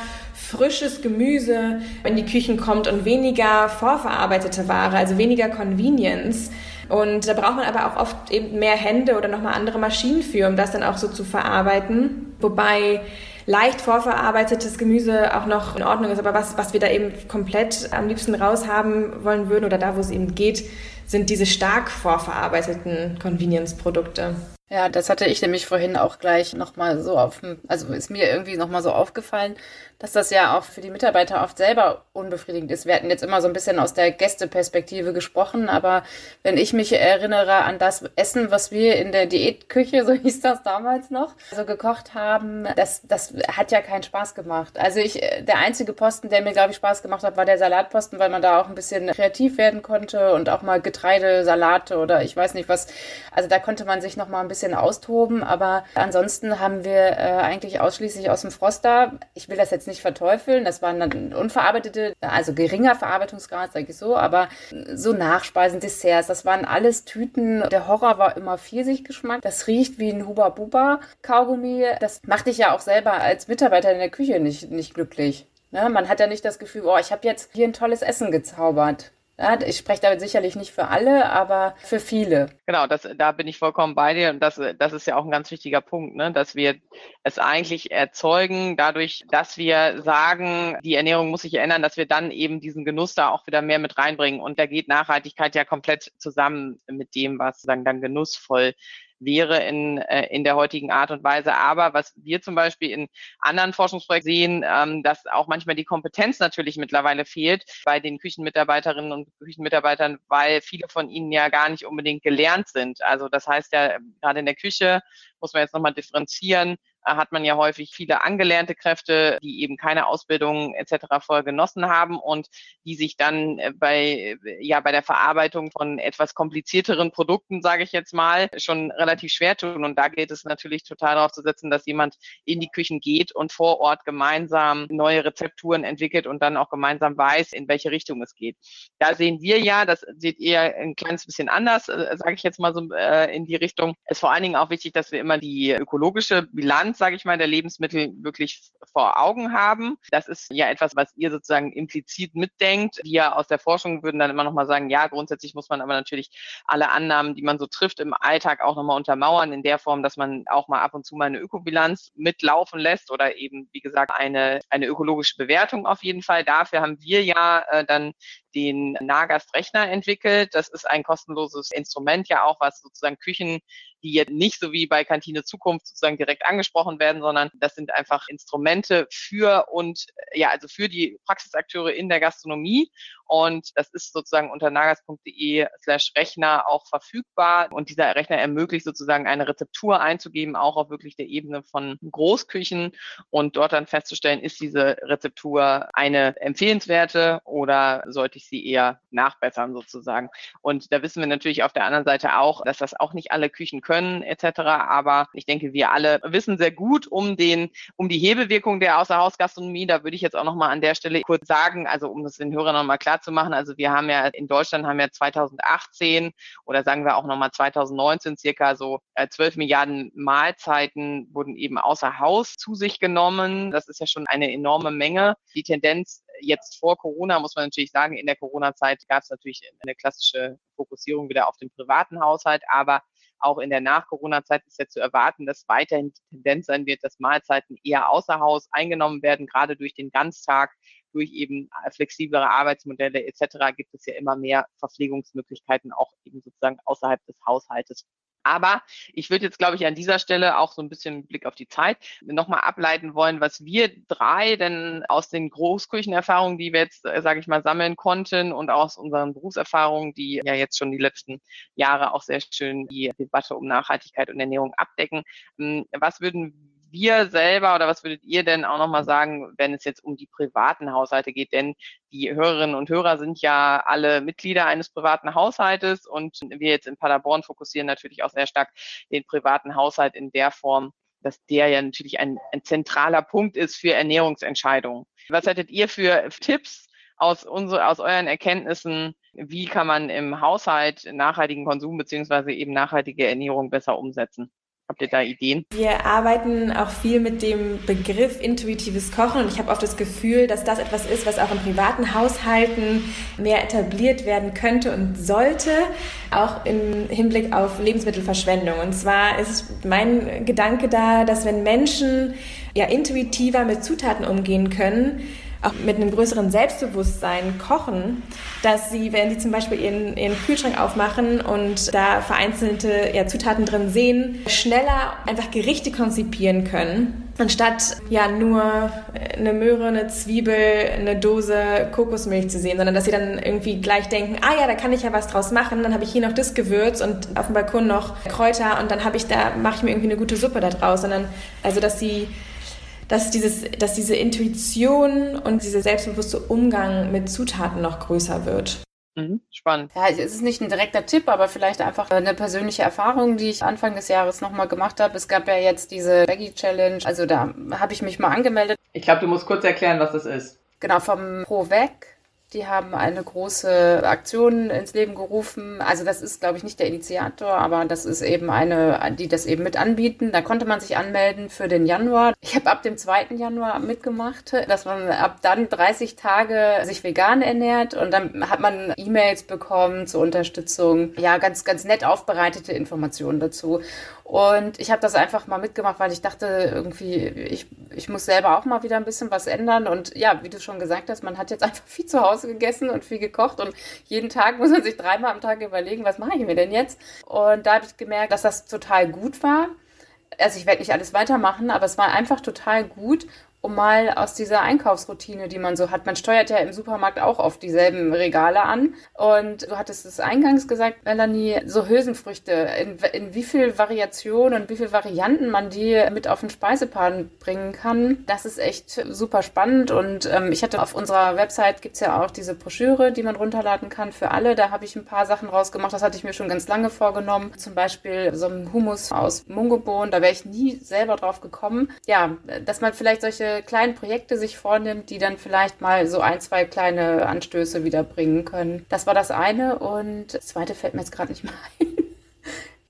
frisches Gemüse in die Küchen kommt und weniger vorverarbeitete Ware, also weniger Convenience. Und da braucht man aber auch oft eben mehr Hände oder nochmal andere Maschinen für, um das dann auch so zu verarbeiten. Wobei leicht vorverarbeitetes Gemüse auch noch in Ordnung ist. Aber was, was wir da eben komplett am liebsten raushaben wollen würden oder da, wo es eben geht, sind diese stark vorverarbeiteten Convenience-Produkte. Ja, das hatte ich nämlich vorhin auch gleich nochmal so auf, also ist mir irgendwie nochmal so aufgefallen, dass das ja auch für die Mitarbeiter oft selber unbefriedigend ist. Wir hatten jetzt immer so ein bisschen aus der Gästeperspektive gesprochen, aber wenn ich mich erinnere an das Essen, was wir in der Diätküche, so hieß das damals noch, so gekocht haben, das, das hat ja keinen Spaß gemacht. Also ich, der einzige Posten, der mir, glaube ich, Spaß gemacht hat, war der Salatposten, weil man da auch ein bisschen kreativ werden konnte und auch mal Getreide, Salate oder ich weiß nicht was. Also da konnte man sich noch mal ein bisschen austoben, aber ansonsten haben wir äh, eigentlich ausschließlich aus dem Froster. Ich will das jetzt nicht verteufeln, das waren dann unverarbeitete, also geringer Verarbeitungsgrad, sage ich so, aber so Nachspeisen, Desserts, das waren alles Tüten. Der Horror war immer Pfirsichgeschmack. Das riecht wie ein Huba Buba Kaugummi. Das macht dich ja auch selber als Mitarbeiter in der Küche nicht, nicht glücklich. Ne? Man hat ja nicht das Gefühl, oh, ich habe jetzt hier ein tolles Essen gezaubert. Ja, ich spreche damit sicherlich nicht für alle, aber für viele. Genau, das, da bin ich vollkommen bei dir und das, das ist ja auch ein ganz wichtiger Punkt, ne? dass wir es eigentlich erzeugen, dadurch, dass wir sagen, die Ernährung muss sich ändern, dass wir dann eben diesen Genuss da auch wieder mehr mit reinbringen. Und da geht Nachhaltigkeit ja komplett zusammen mit dem, was dann, dann genussvoll wäre in, äh, in der heutigen Art und Weise. Aber was wir zum Beispiel in anderen Forschungsprojekten sehen, ähm, dass auch manchmal die Kompetenz natürlich mittlerweile fehlt bei den Küchenmitarbeiterinnen und Küchenmitarbeitern, weil viele von ihnen ja gar nicht unbedingt gelernt sind. Also das heißt ja, gerade in der Küche muss man jetzt nochmal differenzieren hat man ja häufig viele angelernte Kräfte, die eben keine Ausbildung etc. vorher genossen haben und die sich dann äh, bei, ja, bei der Verarbeitung von etwas komplizierteren Produkten, sage ich jetzt mal, schon relativ schwer tun. Und da geht es natürlich total darauf zu setzen, dass jemand in die Küchen geht und vor Ort gemeinsam neue Rezepturen entwickelt und dann auch gemeinsam weiß, in welche Richtung es geht. Da sehen wir ja, das seht ihr ein kleines bisschen anders, äh, sage ich jetzt mal so äh, in die Richtung. Es ist vor allen Dingen auch wichtig, dass wir immer die ökologische Bilanz Bestand, sage ich mal, der Lebensmittel wirklich vor Augen haben. Das ist ja etwas, was ihr sozusagen implizit mitdenkt. Wir aus der Forschung würden dann immer noch mal sagen, ja, grundsätzlich muss man aber natürlich alle Annahmen, die man so trifft im Alltag auch nochmal untermauern, in der Form, dass man auch mal ab und zu mal eine Ökobilanz mitlaufen lässt oder eben, wie gesagt, eine, eine ökologische Bewertung auf jeden Fall. Dafür haben wir ja äh, dann den Nagast-Rechner entwickelt. Das ist ein kostenloses Instrument ja auch, was sozusagen Küchen, die jetzt nicht so wie bei Kantine Zukunft sozusagen direkt angesprochen werden, sondern das sind einfach Instrumente für und ja, also für die Praxisakteure in der Gastronomie Und das ist sozusagen unter nagas.de slash Rechner auch verfügbar. Und dieser Rechner ermöglicht sozusagen eine Rezeptur einzugeben, auch auf wirklich der Ebene von Großküchen und dort dann festzustellen, ist diese Rezeptur eine empfehlenswerte oder sollte ich sie eher nachbessern sozusagen. Und da wissen wir natürlich auf der anderen Seite auch, dass das auch nicht alle Küchen können etc. Aber ich denke, wir alle wissen sehr gut um den, um die Hebewirkung der Außerhausgastronomie. Da würde ich jetzt auch nochmal an der Stelle kurz sagen, also um das den Hörern nochmal klar zu machen. Also wir haben ja in Deutschland haben ja 2018 oder sagen wir auch nochmal 2019 circa so äh, 12 Milliarden Mahlzeiten wurden eben außer Haus zu sich genommen. Das ist ja schon eine enorme Menge. Die Tendenz jetzt vor Corona, muss man natürlich sagen, in der Corona-Zeit gab es natürlich eine klassische Fokussierung wieder auf den privaten Haushalt, aber auch in der Nach-Corona-Zeit ist ja zu erwarten, dass weiterhin die Tendenz sein wird, dass Mahlzeiten eher außer Haus eingenommen werden, gerade durch den Ganztag, durch eben flexiblere Arbeitsmodelle etc. gibt es ja immer mehr Verpflegungsmöglichkeiten auch eben sozusagen außerhalb des Haushaltes. Aber ich würde jetzt, glaube ich, an dieser Stelle auch so ein bisschen Blick auf die Zeit nochmal ableiten wollen, was wir drei denn aus den Großküchenerfahrungen, die wir jetzt, äh, sage ich mal, sammeln konnten und aus unseren Berufserfahrungen, die ja jetzt schon die letzten Jahre auch sehr schön die Debatte um Nachhaltigkeit und Ernährung abdecken. Hm, was würden wir selber oder was würdet ihr denn auch nochmal sagen, wenn es jetzt um die privaten Haushalte geht? Denn die Hörerinnen und Hörer sind ja alle Mitglieder eines privaten Haushaltes und wir jetzt in Paderborn fokussieren natürlich auch sehr stark den privaten Haushalt in der Form, dass der ja natürlich ein, ein zentraler Punkt ist für Ernährungsentscheidungen. Was hättet ihr für Tipps aus, unsere, aus euren Erkenntnissen, wie kann man im Haushalt nachhaltigen Konsum beziehungsweise eben nachhaltige Ernährung besser umsetzen? Habt ihr da Ideen? Wir arbeiten auch viel mit dem Begriff intuitives Kochen und ich habe oft das Gefühl, dass das etwas ist, was auch in privaten Haushalten mehr etabliert werden könnte und sollte, auch im Hinblick auf Lebensmittelverschwendung. Und zwar ist mein Gedanke da, dass wenn Menschen ja intuitiver mit Zutaten umgehen können, auch mit einem größeren Selbstbewusstsein kochen, dass sie, wenn sie zum Beispiel ihren, ihren Kühlschrank aufmachen und da vereinzelte ja, Zutaten drin sehen, schneller einfach Gerichte konzipieren können anstatt ja nur eine Möhre, eine Zwiebel, eine Dose Kokosmilch zu sehen, sondern dass sie dann irgendwie gleich denken, ah ja, da kann ich ja was draus machen, dann habe ich hier noch das Gewürz und auf dem Balkon noch Kräuter und dann habe ich da mache ich mir irgendwie eine gute Suppe da draus, sondern also dass sie dass, dieses, dass diese Intuition und dieser selbstbewusste Umgang mit Zutaten noch größer wird. Mhm, spannend. Ja, es ist nicht ein direkter Tipp, aber vielleicht einfach eine persönliche Erfahrung, die ich Anfang des Jahres nochmal gemacht habe. Es gab ja jetzt diese Veggie Challenge, also da habe ich mich mal angemeldet. Ich glaube, du musst kurz erklären, was das ist. Genau, vom ProVeg die haben eine große Aktion ins Leben gerufen. Also das ist, glaube ich, nicht der Initiator, aber das ist eben eine, die das eben mit anbieten. Da konnte man sich anmelden für den Januar. Ich habe ab dem 2. Januar mitgemacht, dass man ab dann 30 Tage sich vegan ernährt und dann hat man E-Mails bekommen zur Unterstützung. Ja, ganz, ganz nett aufbereitete Informationen dazu. Und ich habe das einfach mal mitgemacht, weil ich dachte, irgendwie, ich, ich muss selber auch mal wieder ein bisschen was ändern. Und ja, wie du schon gesagt hast, man hat jetzt einfach viel zu Hause gegessen und viel gekocht. Und jeden Tag muss man sich dreimal am Tag überlegen, was mache ich mir denn jetzt? Und da habe ich gemerkt, dass das total gut war. Also ich werde nicht alles weitermachen, aber es war einfach total gut um mal aus dieser Einkaufsroutine, die man so hat. Man steuert ja im Supermarkt auch auf dieselben Regale an. Und du hattest es eingangs gesagt, Melanie, so Hülsenfrüchte, in, in wie viel Variationen und wie viel Varianten man die mit auf den Speiseplan bringen kann, das ist echt super spannend. Und ähm, ich hatte auf unserer Website gibt's ja auch diese Broschüre, die man runterladen kann für alle. Da habe ich ein paar Sachen rausgemacht. Das hatte ich mir schon ganz lange vorgenommen. Zum Beispiel so ein Humus aus Mungobohnen. Da wäre ich nie selber drauf gekommen. Ja, dass man vielleicht solche kleinen Projekte sich vornimmt, die dann vielleicht mal so ein, zwei kleine Anstöße wiederbringen können. Das war das eine und das zweite fällt mir jetzt gerade nicht mehr ein.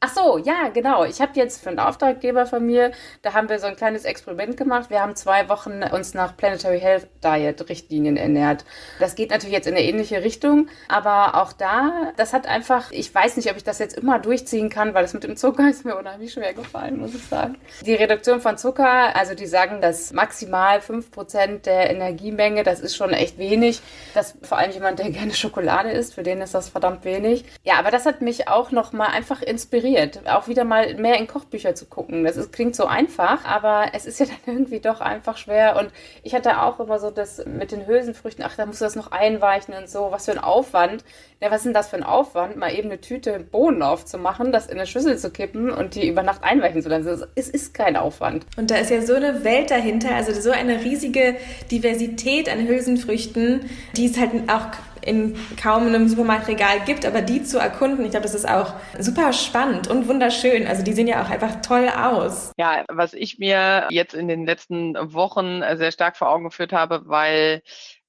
Ach so, ja, genau. Ich habe jetzt für einen Auftraggeber von mir, da haben wir so ein kleines Experiment gemacht. Wir haben zwei Wochen uns nach Planetary Health Diet Richtlinien ernährt. Das geht natürlich jetzt in eine ähnliche Richtung, aber auch da, das hat einfach, ich weiß nicht, ob ich das jetzt immer durchziehen kann, weil das mit dem Zucker ist mir unheimlich schwer gefallen, muss ich sagen. Die Reduktion von Zucker, also die sagen, dass maximal 5% der Energiemenge, das ist schon echt wenig. Das vor allem jemand, der gerne Schokolade isst, für den ist das verdammt wenig. Ja, aber das hat mich auch nochmal einfach inspiriert inspiriert, auch wieder mal mehr in Kochbücher zu gucken. Das ist, klingt so einfach, aber es ist ja dann irgendwie doch einfach schwer. Und ich hatte auch immer so das mit den Hülsenfrüchten, ach, da musst du das noch einweichen und so, was für ein Aufwand. Ja, was ist denn das für ein Aufwand, mal eben eine Tüte Bohnen aufzumachen, das in eine Schüssel zu kippen und die über Nacht einweichen zu lassen? Es ist kein Aufwand. Und da ist ja so eine Welt dahinter, also so eine riesige Diversität an Hülsenfrüchten, die es halt auch in kaum einem Supermarktregal gibt, aber die zu erkunden, ich glaube, das ist auch super spannend und wunderschön. Also die sehen ja auch einfach toll aus. Ja, was ich mir jetzt in den letzten Wochen sehr stark vor Augen geführt habe, weil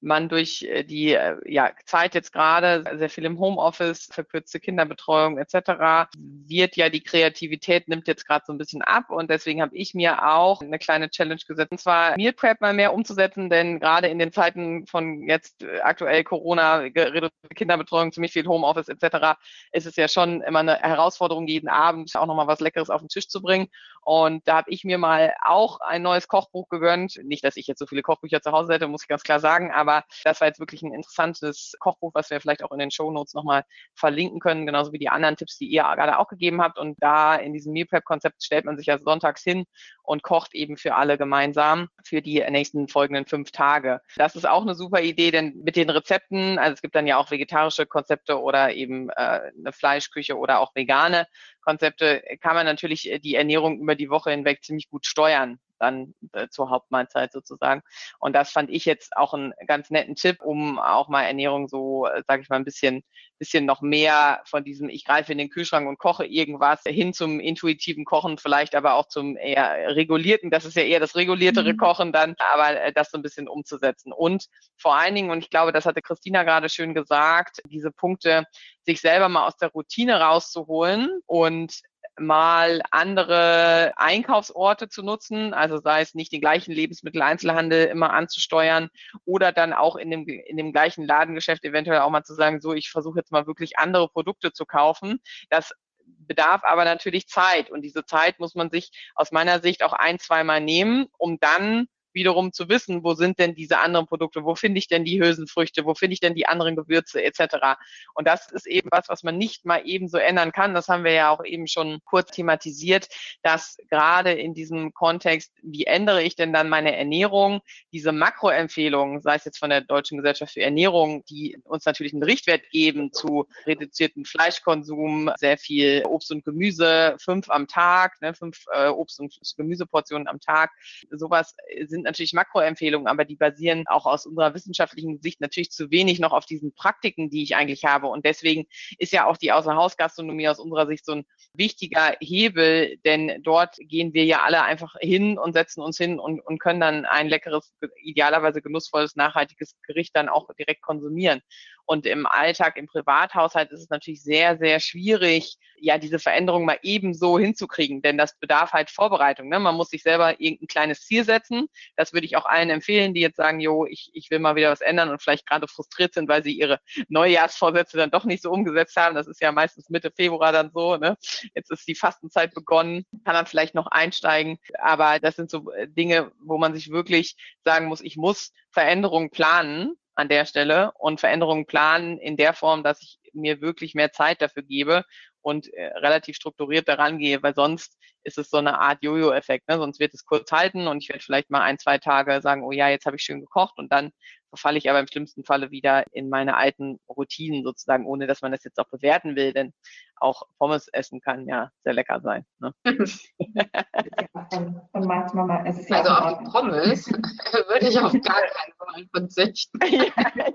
man durch äh, die äh, ja, Zeit jetzt gerade sehr viel im Homeoffice, verkürzte Kinderbetreuung etc. wird ja die Kreativität nimmt jetzt gerade so ein bisschen ab und deswegen habe ich mir auch eine kleine Challenge gesetzt und zwar Meal Prep mal mehr umzusetzen, denn gerade in den Zeiten von jetzt äh, aktuell Corona, reduzierte Kinderbetreuung, ziemlich viel Homeoffice etc. ist es ja schon immer eine Herausforderung jeden Abend auch nochmal was Leckeres auf den Tisch zu bringen und da habe ich mir mal auch ein neues Kochbuch gegönnt. Nicht, dass ich jetzt so viele Kochbücher zu Hause hätte, muss ich ganz klar sagen, aber das war jetzt wirklich ein interessantes Kochbuch, was wir vielleicht auch in den Show Notes nochmal verlinken können, genauso wie die anderen Tipps, die ihr gerade auch gegeben habt. Und da in diesem Meal Prep Konzept stellt man sich ja sonntags hin und kocht eben für alle gemeinsam für die nächsten folgenden fünf Tage. Das ist auch eine super Idee, denn mit den Rezepten, also es gibt dann ja auch vegetarische Konzepte oder eben äh, eine Fleischküche oder auch vegane Konzepte, kann man natürlich die Ernährung über die Woche hinweg ziemlich gut steuern dann äh, zur Hauptmahlzeit sozusagen. Und das fand ich jetzt auch einen ganz netten Tipp, um auch mal Ernährung so, äh, sage ich mal, ein bisschen, bisschen noch mehr von diesem, ich greife in den Kühlschrank und koche irgendwas hin zum intuitiven Kochen, vielleicht aber auch zum eher regulierten, das ist ja eher das reguliertere mhm. Kochen dann, aber äh, das so ein bisschen umzusetzen. Und vor allen Dingen, und ich glaube, das hatte Christina gerade schön gesagt, diese Punkte, sich selber mal aus der Routine rauszuholen und mal andere Einkaufsorte zu nutzen, also sei es nicht den gleichen Lebensmitteleinzelhandel immer anzusteuern oder dann auch in dem, in dem gleichen Ladengeschäft eventuell auch mal zu sagen, so, ich versuche jetzt mal wirklich andere Produkte zu kaufen. Das bedarf aber natürlich Zeit und diese Zeit muss man sich aus meiner Sicht auch ein, zweimal nehmen, um dann wiederum zu wissen, wo sind denn diese anderen Produkte, wo finde ich denn die Hülsenfrüchte, wo finde ich denn die anderen Gewürze etc. Und das ist eben was, was man nicht mal eben so ändern kann. Das haben wir ja auch eben schon kurz thematisiert, dass gerade in diesem Kontext, wie ändere ich denn dann meine Ernährung, diese Makroempfehlungen, sei es jetzt von der Deutschen Gesellschaft für Ernährung, die uns natürlich einen Richtwert geben zu reduzierten Fleischkonsum, sehr viel Obst und Gemüse, fünf am Tag, ne, fünf äh, Obst- und Gemüseportionen am Tag. Sowas sind natürlich Makroempfehlungen, aber die basieren auch aus unserer wissenschaftlichen Sicht natürlich zu wenig noch auf diesen Praktiken, die ich eigentlich habe. Und deswegen ist ja auch die Außerhausgastronomie aus unserer Sicht so ein wichtiger Hebel, denn dort gehen wir ja alle einfach hin und setzen uns hin und, und können dann ein leckeres, idealerweise genussvolles, nachhaltiges Gericht dann auch direkt konsumieren. Und im Alltag, im Privathaushalt ist es natürlich sehr, sehr schwierig, ja, diese Veränderung mal ebenso hinzukriegen, denn das bedarf halt Vorbereitung. Ne? Man muss sich selber irgendein kleines Ziel setzen. Das würde ich auch allen empfehlen, die jetzt sagen, jo, ich, ich will mal wieder was ändern und vielleicht gerade frustriert sind, weil sie ihre Neujahrsvorsätze dann doch nicht so umgesetzt haben. Das ist ja meistens Mitte Februar dann so. Ne? Jetzt ist die Fastenzeit begonnen, kann dann vielleicht noch einsteigen. Aber das sind so äh, Dinge, wo man sich wirklich sagen muss, ich muss Veränderungen planen an der Stelle und Veränderungen planen in der Form, dass ich mir wirklich mehr Zeit dafür gebe und äh, relativ strukturiert daran gehe, weil sonst ist es so eine Art Jojo-Effekt. Ne? Sonst wird es kurz halten und ich werde vielleicht mal ein, zwei Tage sagen, oh ja, jetzt habe ich schön gekocht und dann verfalle ich aber im schlimmsten Falle wieder in meine alten Routinen sozusagen, ohne dass man das jetzt auch bewerten will, denn auch Pommes essen kann ja sehr lecker sein. Ne? Marks Mama. Es ist ja also auf die Pommes würde ich auf gar keinen Fall verzichten. ja,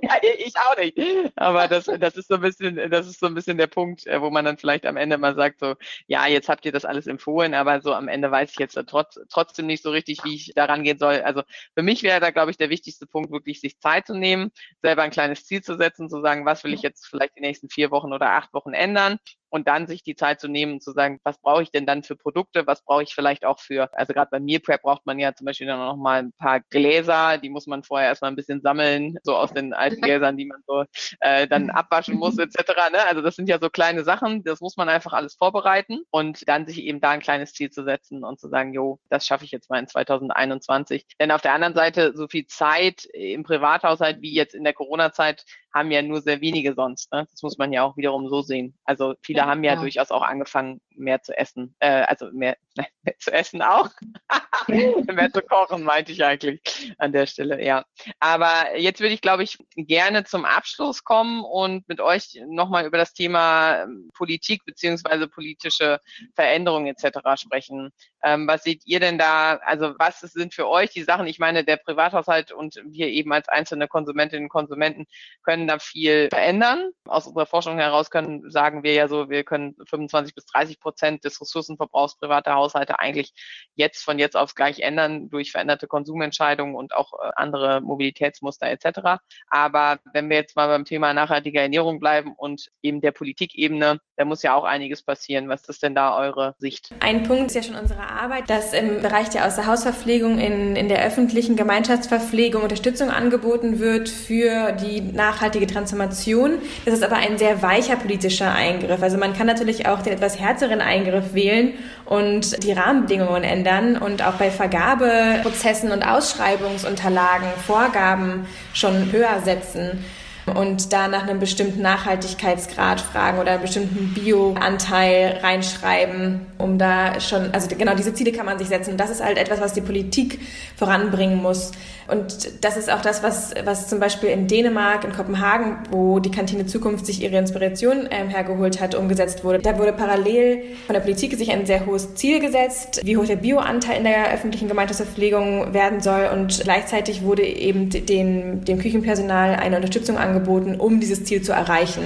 ja, ich auch nicht. Aber das, das ist so ein bisschen, das ist so ein bisschen der Punkt, äh, wo man dann vielleicht am Ende mal sagt, so, ja, jetzt habt ihr das alles empfohlen, aber so am Ende weiß ich jetzt trotz, trotzdem nicht so richtig, wie ich daran gehen soll. Also für mich wäre da, glaube ich, der wichtigste Punkt, wirklich sich Zeit zu nehmen, selber ein kleines Ziel zu setzen, zu sagen, was will ich jetzt vielleicht die nächsten vier Wochen oder acht Wochen ändern und dann sich die Zeit zu nehmen, zu sagen, was brauche ich denn dann für Produkte, was brauche ich vielleicht auch für, also gerade bei Meal Prep braucht man ja zum Beispiel dann noch mal ein paar Gläser, die muss man vorher erstmal ein bisschen sammeln, so aus den alten Gläsern, die man so äh, dann abwaschen muss etc. Ne? Also das sind ja so kleine Sachen, das muss man einfach alles vorbereiten und dann sich eben da ein kleines Ziel zu setzen und zu sagen, jo, das schaffe ich jetzt mal in 2021. Denn auf der anderen Seite, so viel Zeit im Privathaushalt wie jetzt in der Corona-Zeit haben ja nur sehr wenige sonst. Ne? Das muss man ja auch wiederum so sehen. Also viele haben ja, ja, durchaus auch angefangen, mehr zu essen, äh, also mehr, mehr zu essen auch, mehr zu kochen, meinte ich eigentlich an der Stelle, ja. Aber jetzt würde ich, glaube ich, gerne zum Abschluss kommen und mit euch nochmal über das Thema ähm, Politik beziehungsweise politische Veränderungen etc. sprechen. Ähm, was seht ihr denn da? Also was sind für euch die Sachen? Ich meine, der Privathaushalt und wir eben als einzelne Konsumentinnen und Konsumenten können da viel verändern. Aus unserer Forschung heraus können, sagen wir ja so, wir können 25 bis 30 Prozent des Ressourcenverbrauchs privater Haushalte eigentlich jetzt von jetzt auf gleich ändern durch veränderte Konsumentscheidungen und auch äh, andere Mobilitätsmuster etc. Aber wenn wir jetzt mal beim Thema nachhaltiger Ernährung bleiben und eben der Politikebene, da muss ja auch einiges passieren. Was ist denn da eure Sicht? Ein Punkt ist ja schon unsere Arbeit, dass im Bereich der Außerhausverpflegung in, in der öffentlichen Gemeinschaftsverpflegung Unterstützung angeboten wird für die nachhaltige Transformation. Das ist aber ein sehr weicher politischer Eingriff. Also man kann natürlich auch den etwas härteren Eingriff wählen und die Rahmenbedingungen ändern und auch bei Vergabeprozessen und Ausschreibungsunterlagen Vorgaben schon höher setzen und da nach einem bestimmten Nachhaltigkeitsgrad fragen oder einen bestimmten Bio-Anteil reinschreiben, um da schon, also genau diese Ziele kann man sich setzen. Das ist halt etwas, was die Politik voranbringen muss. Und das ist auch das, was, was zum Beispiel in Dänemark, in Kopenhagen, wo die Kantine Zukunft sich ihre Inspiration ähm, hergeholt hat, umgesetzt wurde. Da wurde parallel von der Politik sich ein sehr hohes Ziel gesetzt, wie hoch der Bioanteil in der öffentlichen Gemeinschaftsverpflegung werden soll. Und gleichzeitig wurde eben den, dem Küchenpersonal eine Unterstützung angeboten, um dieses Ziel zu erreichen.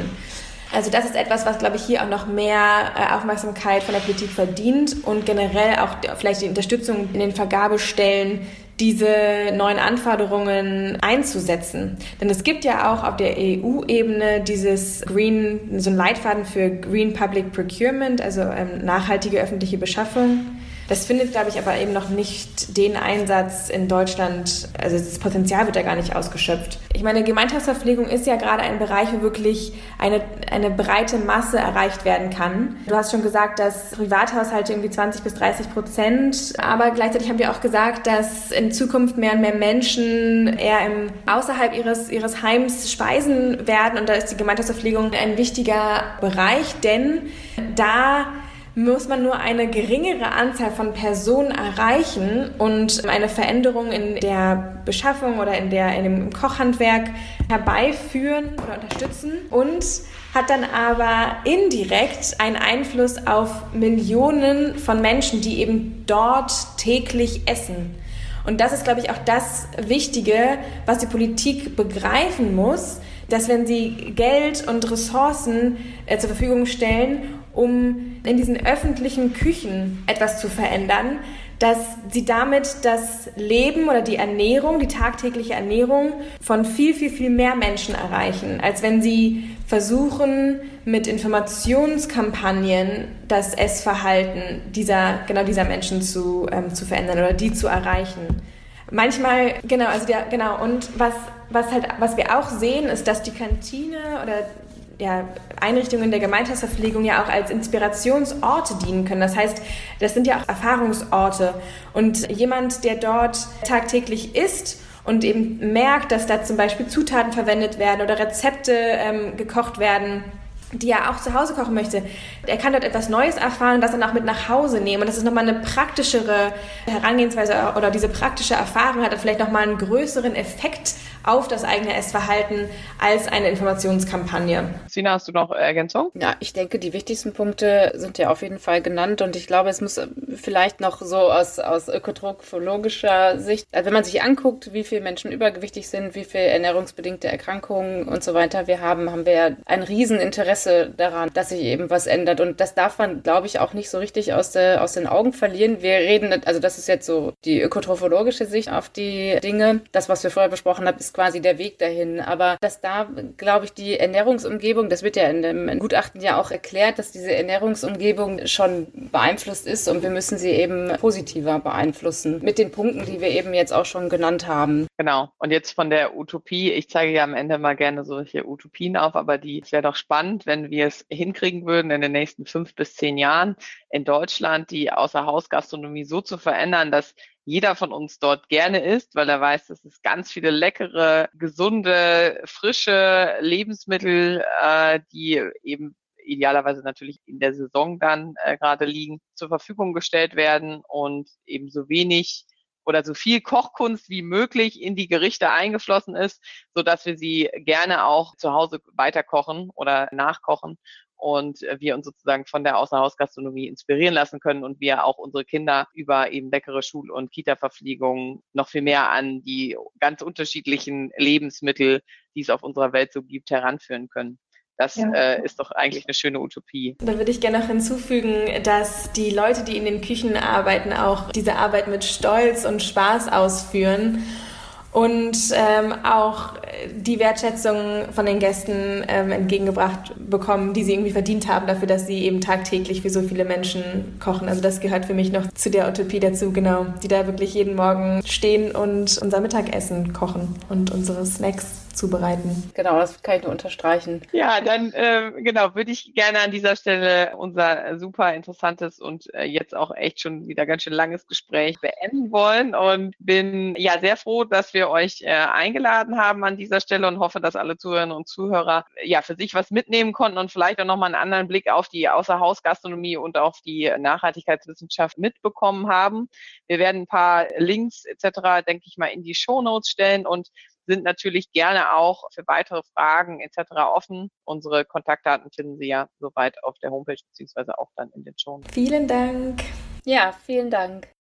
Also das ist etwas, was, glaube ich, hier auch noch mehr äh, Aufmerksamkeit von der Politik verdient und generell auch vielleicht die Unterstützung in den Vergabestellen diese neuen Anforderungen einzusetzen. Denn es gibt ja auch auf der EU-Ebene dieses Green, so ein Leitfaden für Green Public Procurement, also ähm, nachhaltige öffentliche Beschaffung. Das findet, glaube ich, aber eben noch nicht den Einsatz in Deutschland, also das Potenzial wird da gar nicht ausgeschöpft. Ich meine, Gemeinschaftsverpflegung ist ja gerade ein Bereich, wo wirklich eine, eine breite Masse erreicht werden kann. Du hast schon gesagt, dass Privathaushalte irgendwie 20 bis 30 Prozent, aber gleichzeitig haben wir auch gesagt, dass in Zukunft mehr und mehr Menschen eher im, außerhalb ihres, ihres Heims speisen werden und da ist die Gemeinschaftsverpflegung ein wichtiger Bereich, denn da muss man nur eine geringere Anzahl von Personen erreichen und eine Veränderung in der Beschaffung oder in, der, in dem Kochhandwerk herbeiführen oder unterstützen und hat dann aber indirekt einen Einfluss auf Millionen von Menschen, die eben dort täglich essen. Und das ist, glaube ich, auch das Wichtige, was die Politik begreifen muss, dass wenn sie Geld und Ressourcen äh, zur Verfügung stellen, um in diesen öffentlichen Küchen etwas zu verändern, dass sie damit das Leben oder die Ernährung, die tagtägliche Ernährung von viel, viel, viel mehr Menschen erreichen, als wenn sie versuchen, mit Informationskampagnen das Essverhalten dieser, genau dieser Menschen zu, ähm, zu verändern oder die zu erreichen. Manchmal, genau, also der, genau, und was, was halt, was wir auch sehen, ist, dass die Kantine oder ja, Einrichtungen der Gemeinschaftsverpflegung ja auch als Inspirationsorte dienen können. Das heißt, das sind ja auch Erfahrungsorte. Und jemand, der dort tagtäglich isst und eben merkt, dass da zum Beispiel Zutaten verwendet werden oder Rezepte ähm, gekocht werden, die er auch zu Hause kochen möchte, er kann dort etwas Neues erfahren und das dann auch mit nach Hause nehmen. Und das ist nochmal eine praktischere Herangehensweise oder diese praktische Erfahrung hat dann vielleicht nochmal einen größeren Effekt auf das eigene Essverhalten als eine Informationskampagne. Sina, hast du noch Ergänzung? Ja, ich denke, die wichtigsten Punkte sind ja auf jeden Fall genannt und ich glaube, es muss vielleicht noch so aus, aus ökotrophologischer Sicht, also wenn man sich anguckt, wie viele Menschen übergewichtig sind, wie viele ernährungsbedingte Erkrankungen und so weiter wir haben, haben wir ja ein Rieseninteresse daran, dass sich eben was ändert und das darf man, glaube ich, auch nicht so richtig aus, der, aus den Augen verlieren. Wir reden, also das ist jetzt so die ökotrophologische Sicht auf die Dinge. Das, was wir vorher besprochen haben, ist quasi der Weg dahin. Aber dass da, glaube ich, die Ernährungsumgebung, das wird ja in dem Gutachten ja auch erklärt, dass diese Ernährungsumgebung schon beeinflusst ist und wir müssen sie eben positiver beeinflussen. Mit den Punkten, die wir eben jetzt auch schon genannt haben. Genau. Und jetzt von der Utopie. Ich zeige ja am Ende mal gerne solche Utopien auf, aber die wäre doch spannend, wenn wir es hinkriegen würden, in den nächsten fünf bis zehn Jahren in Deutschland die Außerhausgastronomie so zu verändern, dass jeder von uns dort gerne isst, weil er weiß, dass es ganz viele leckere, gesunde, frische Lebensmittel, äh, die eben idealerweise natürlich in der Saison dann äh, gerade liegen, zur Verfügung gestellt werden und eben so wenig oder so viel Kochkunst wie möglich in die Gerichte eingeflossen ist, so dass wir sie gerne auch zu Hause weiterkochen oder nachkochen und wir uns sozusagen von der Außerhausgastronomie inspirieren lassen können und wir auch unsere Kinder über eben leckere Schul- und Kita-Verpflegungen noch viel mehr an die ganz unterschiedlichen Lebensmittel, die es auf unserer Welt so gibt, heranführen können. Das ja. äh, ist doch eigentlich eine schöne Utopie. Da würde ich gerne noch hinzufügen, dass die Leute, die in den Küchen arbeiten, auch diese Arbeit mit Stolz und Spaß ausführen und ähm, auch die Wertschätzung von den Gästen ähm, entgegengebracht bekommen, die sie irgendwie verdient haben dafür, dass sie eben tagtäglich für so viele Menschen kochen. Also das gehört für mich noch zu der Utopie dazu, genau, die da wirklich jeden Morgen stehen und unser Mittagessen kochen und unsere Snacks zubereiten. Genau, das kann ich nur unterstreichen. Ja, dann äh, genau würde ich gerne an dieser Stelle unser super interessantes und äh, jetzt auch echt schon wieder ganz schön langes Gespräch beenden wollen und bin ja sehr froh, dass wir euch äh, eingeladen haben an dieser Stelle und hoffe, dass alle Zuhörerinnen und Zuhörer ja für sich was mitnehmen konnten und vielleicht auch nochmal einen anderen Blick auf die Außerhausgastronomie und auf die Nachhaltigkeitswissenschaft mitbekommen haben. Wir werden ein paar Links etc., denke ich mal, in die Show Notes stellen und sind natürlich gerne auch für weitere Fragen etc. offen. Unsere Kontaktdaten finden Sie ja soweit auf der Homepage beziehungsweise auch dann in den Show. Vielen Dank. Ja, vielen Dank.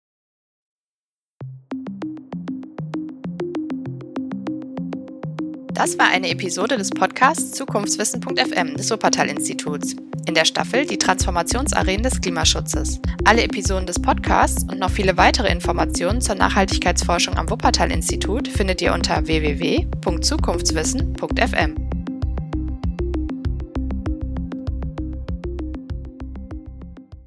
Das war eine Episode des Podcasts Zukunftswissen.fm des Wuppertal-Instituts. In der Staffel die Transformationsarenen des Klimaschutzes. Alle Episoden des Podcasts und noch viele weitere Informationen zur Nachhaltigkeitsforschung am Wuppertal-Institut findet ihr unter www.zukunftswissen.fm.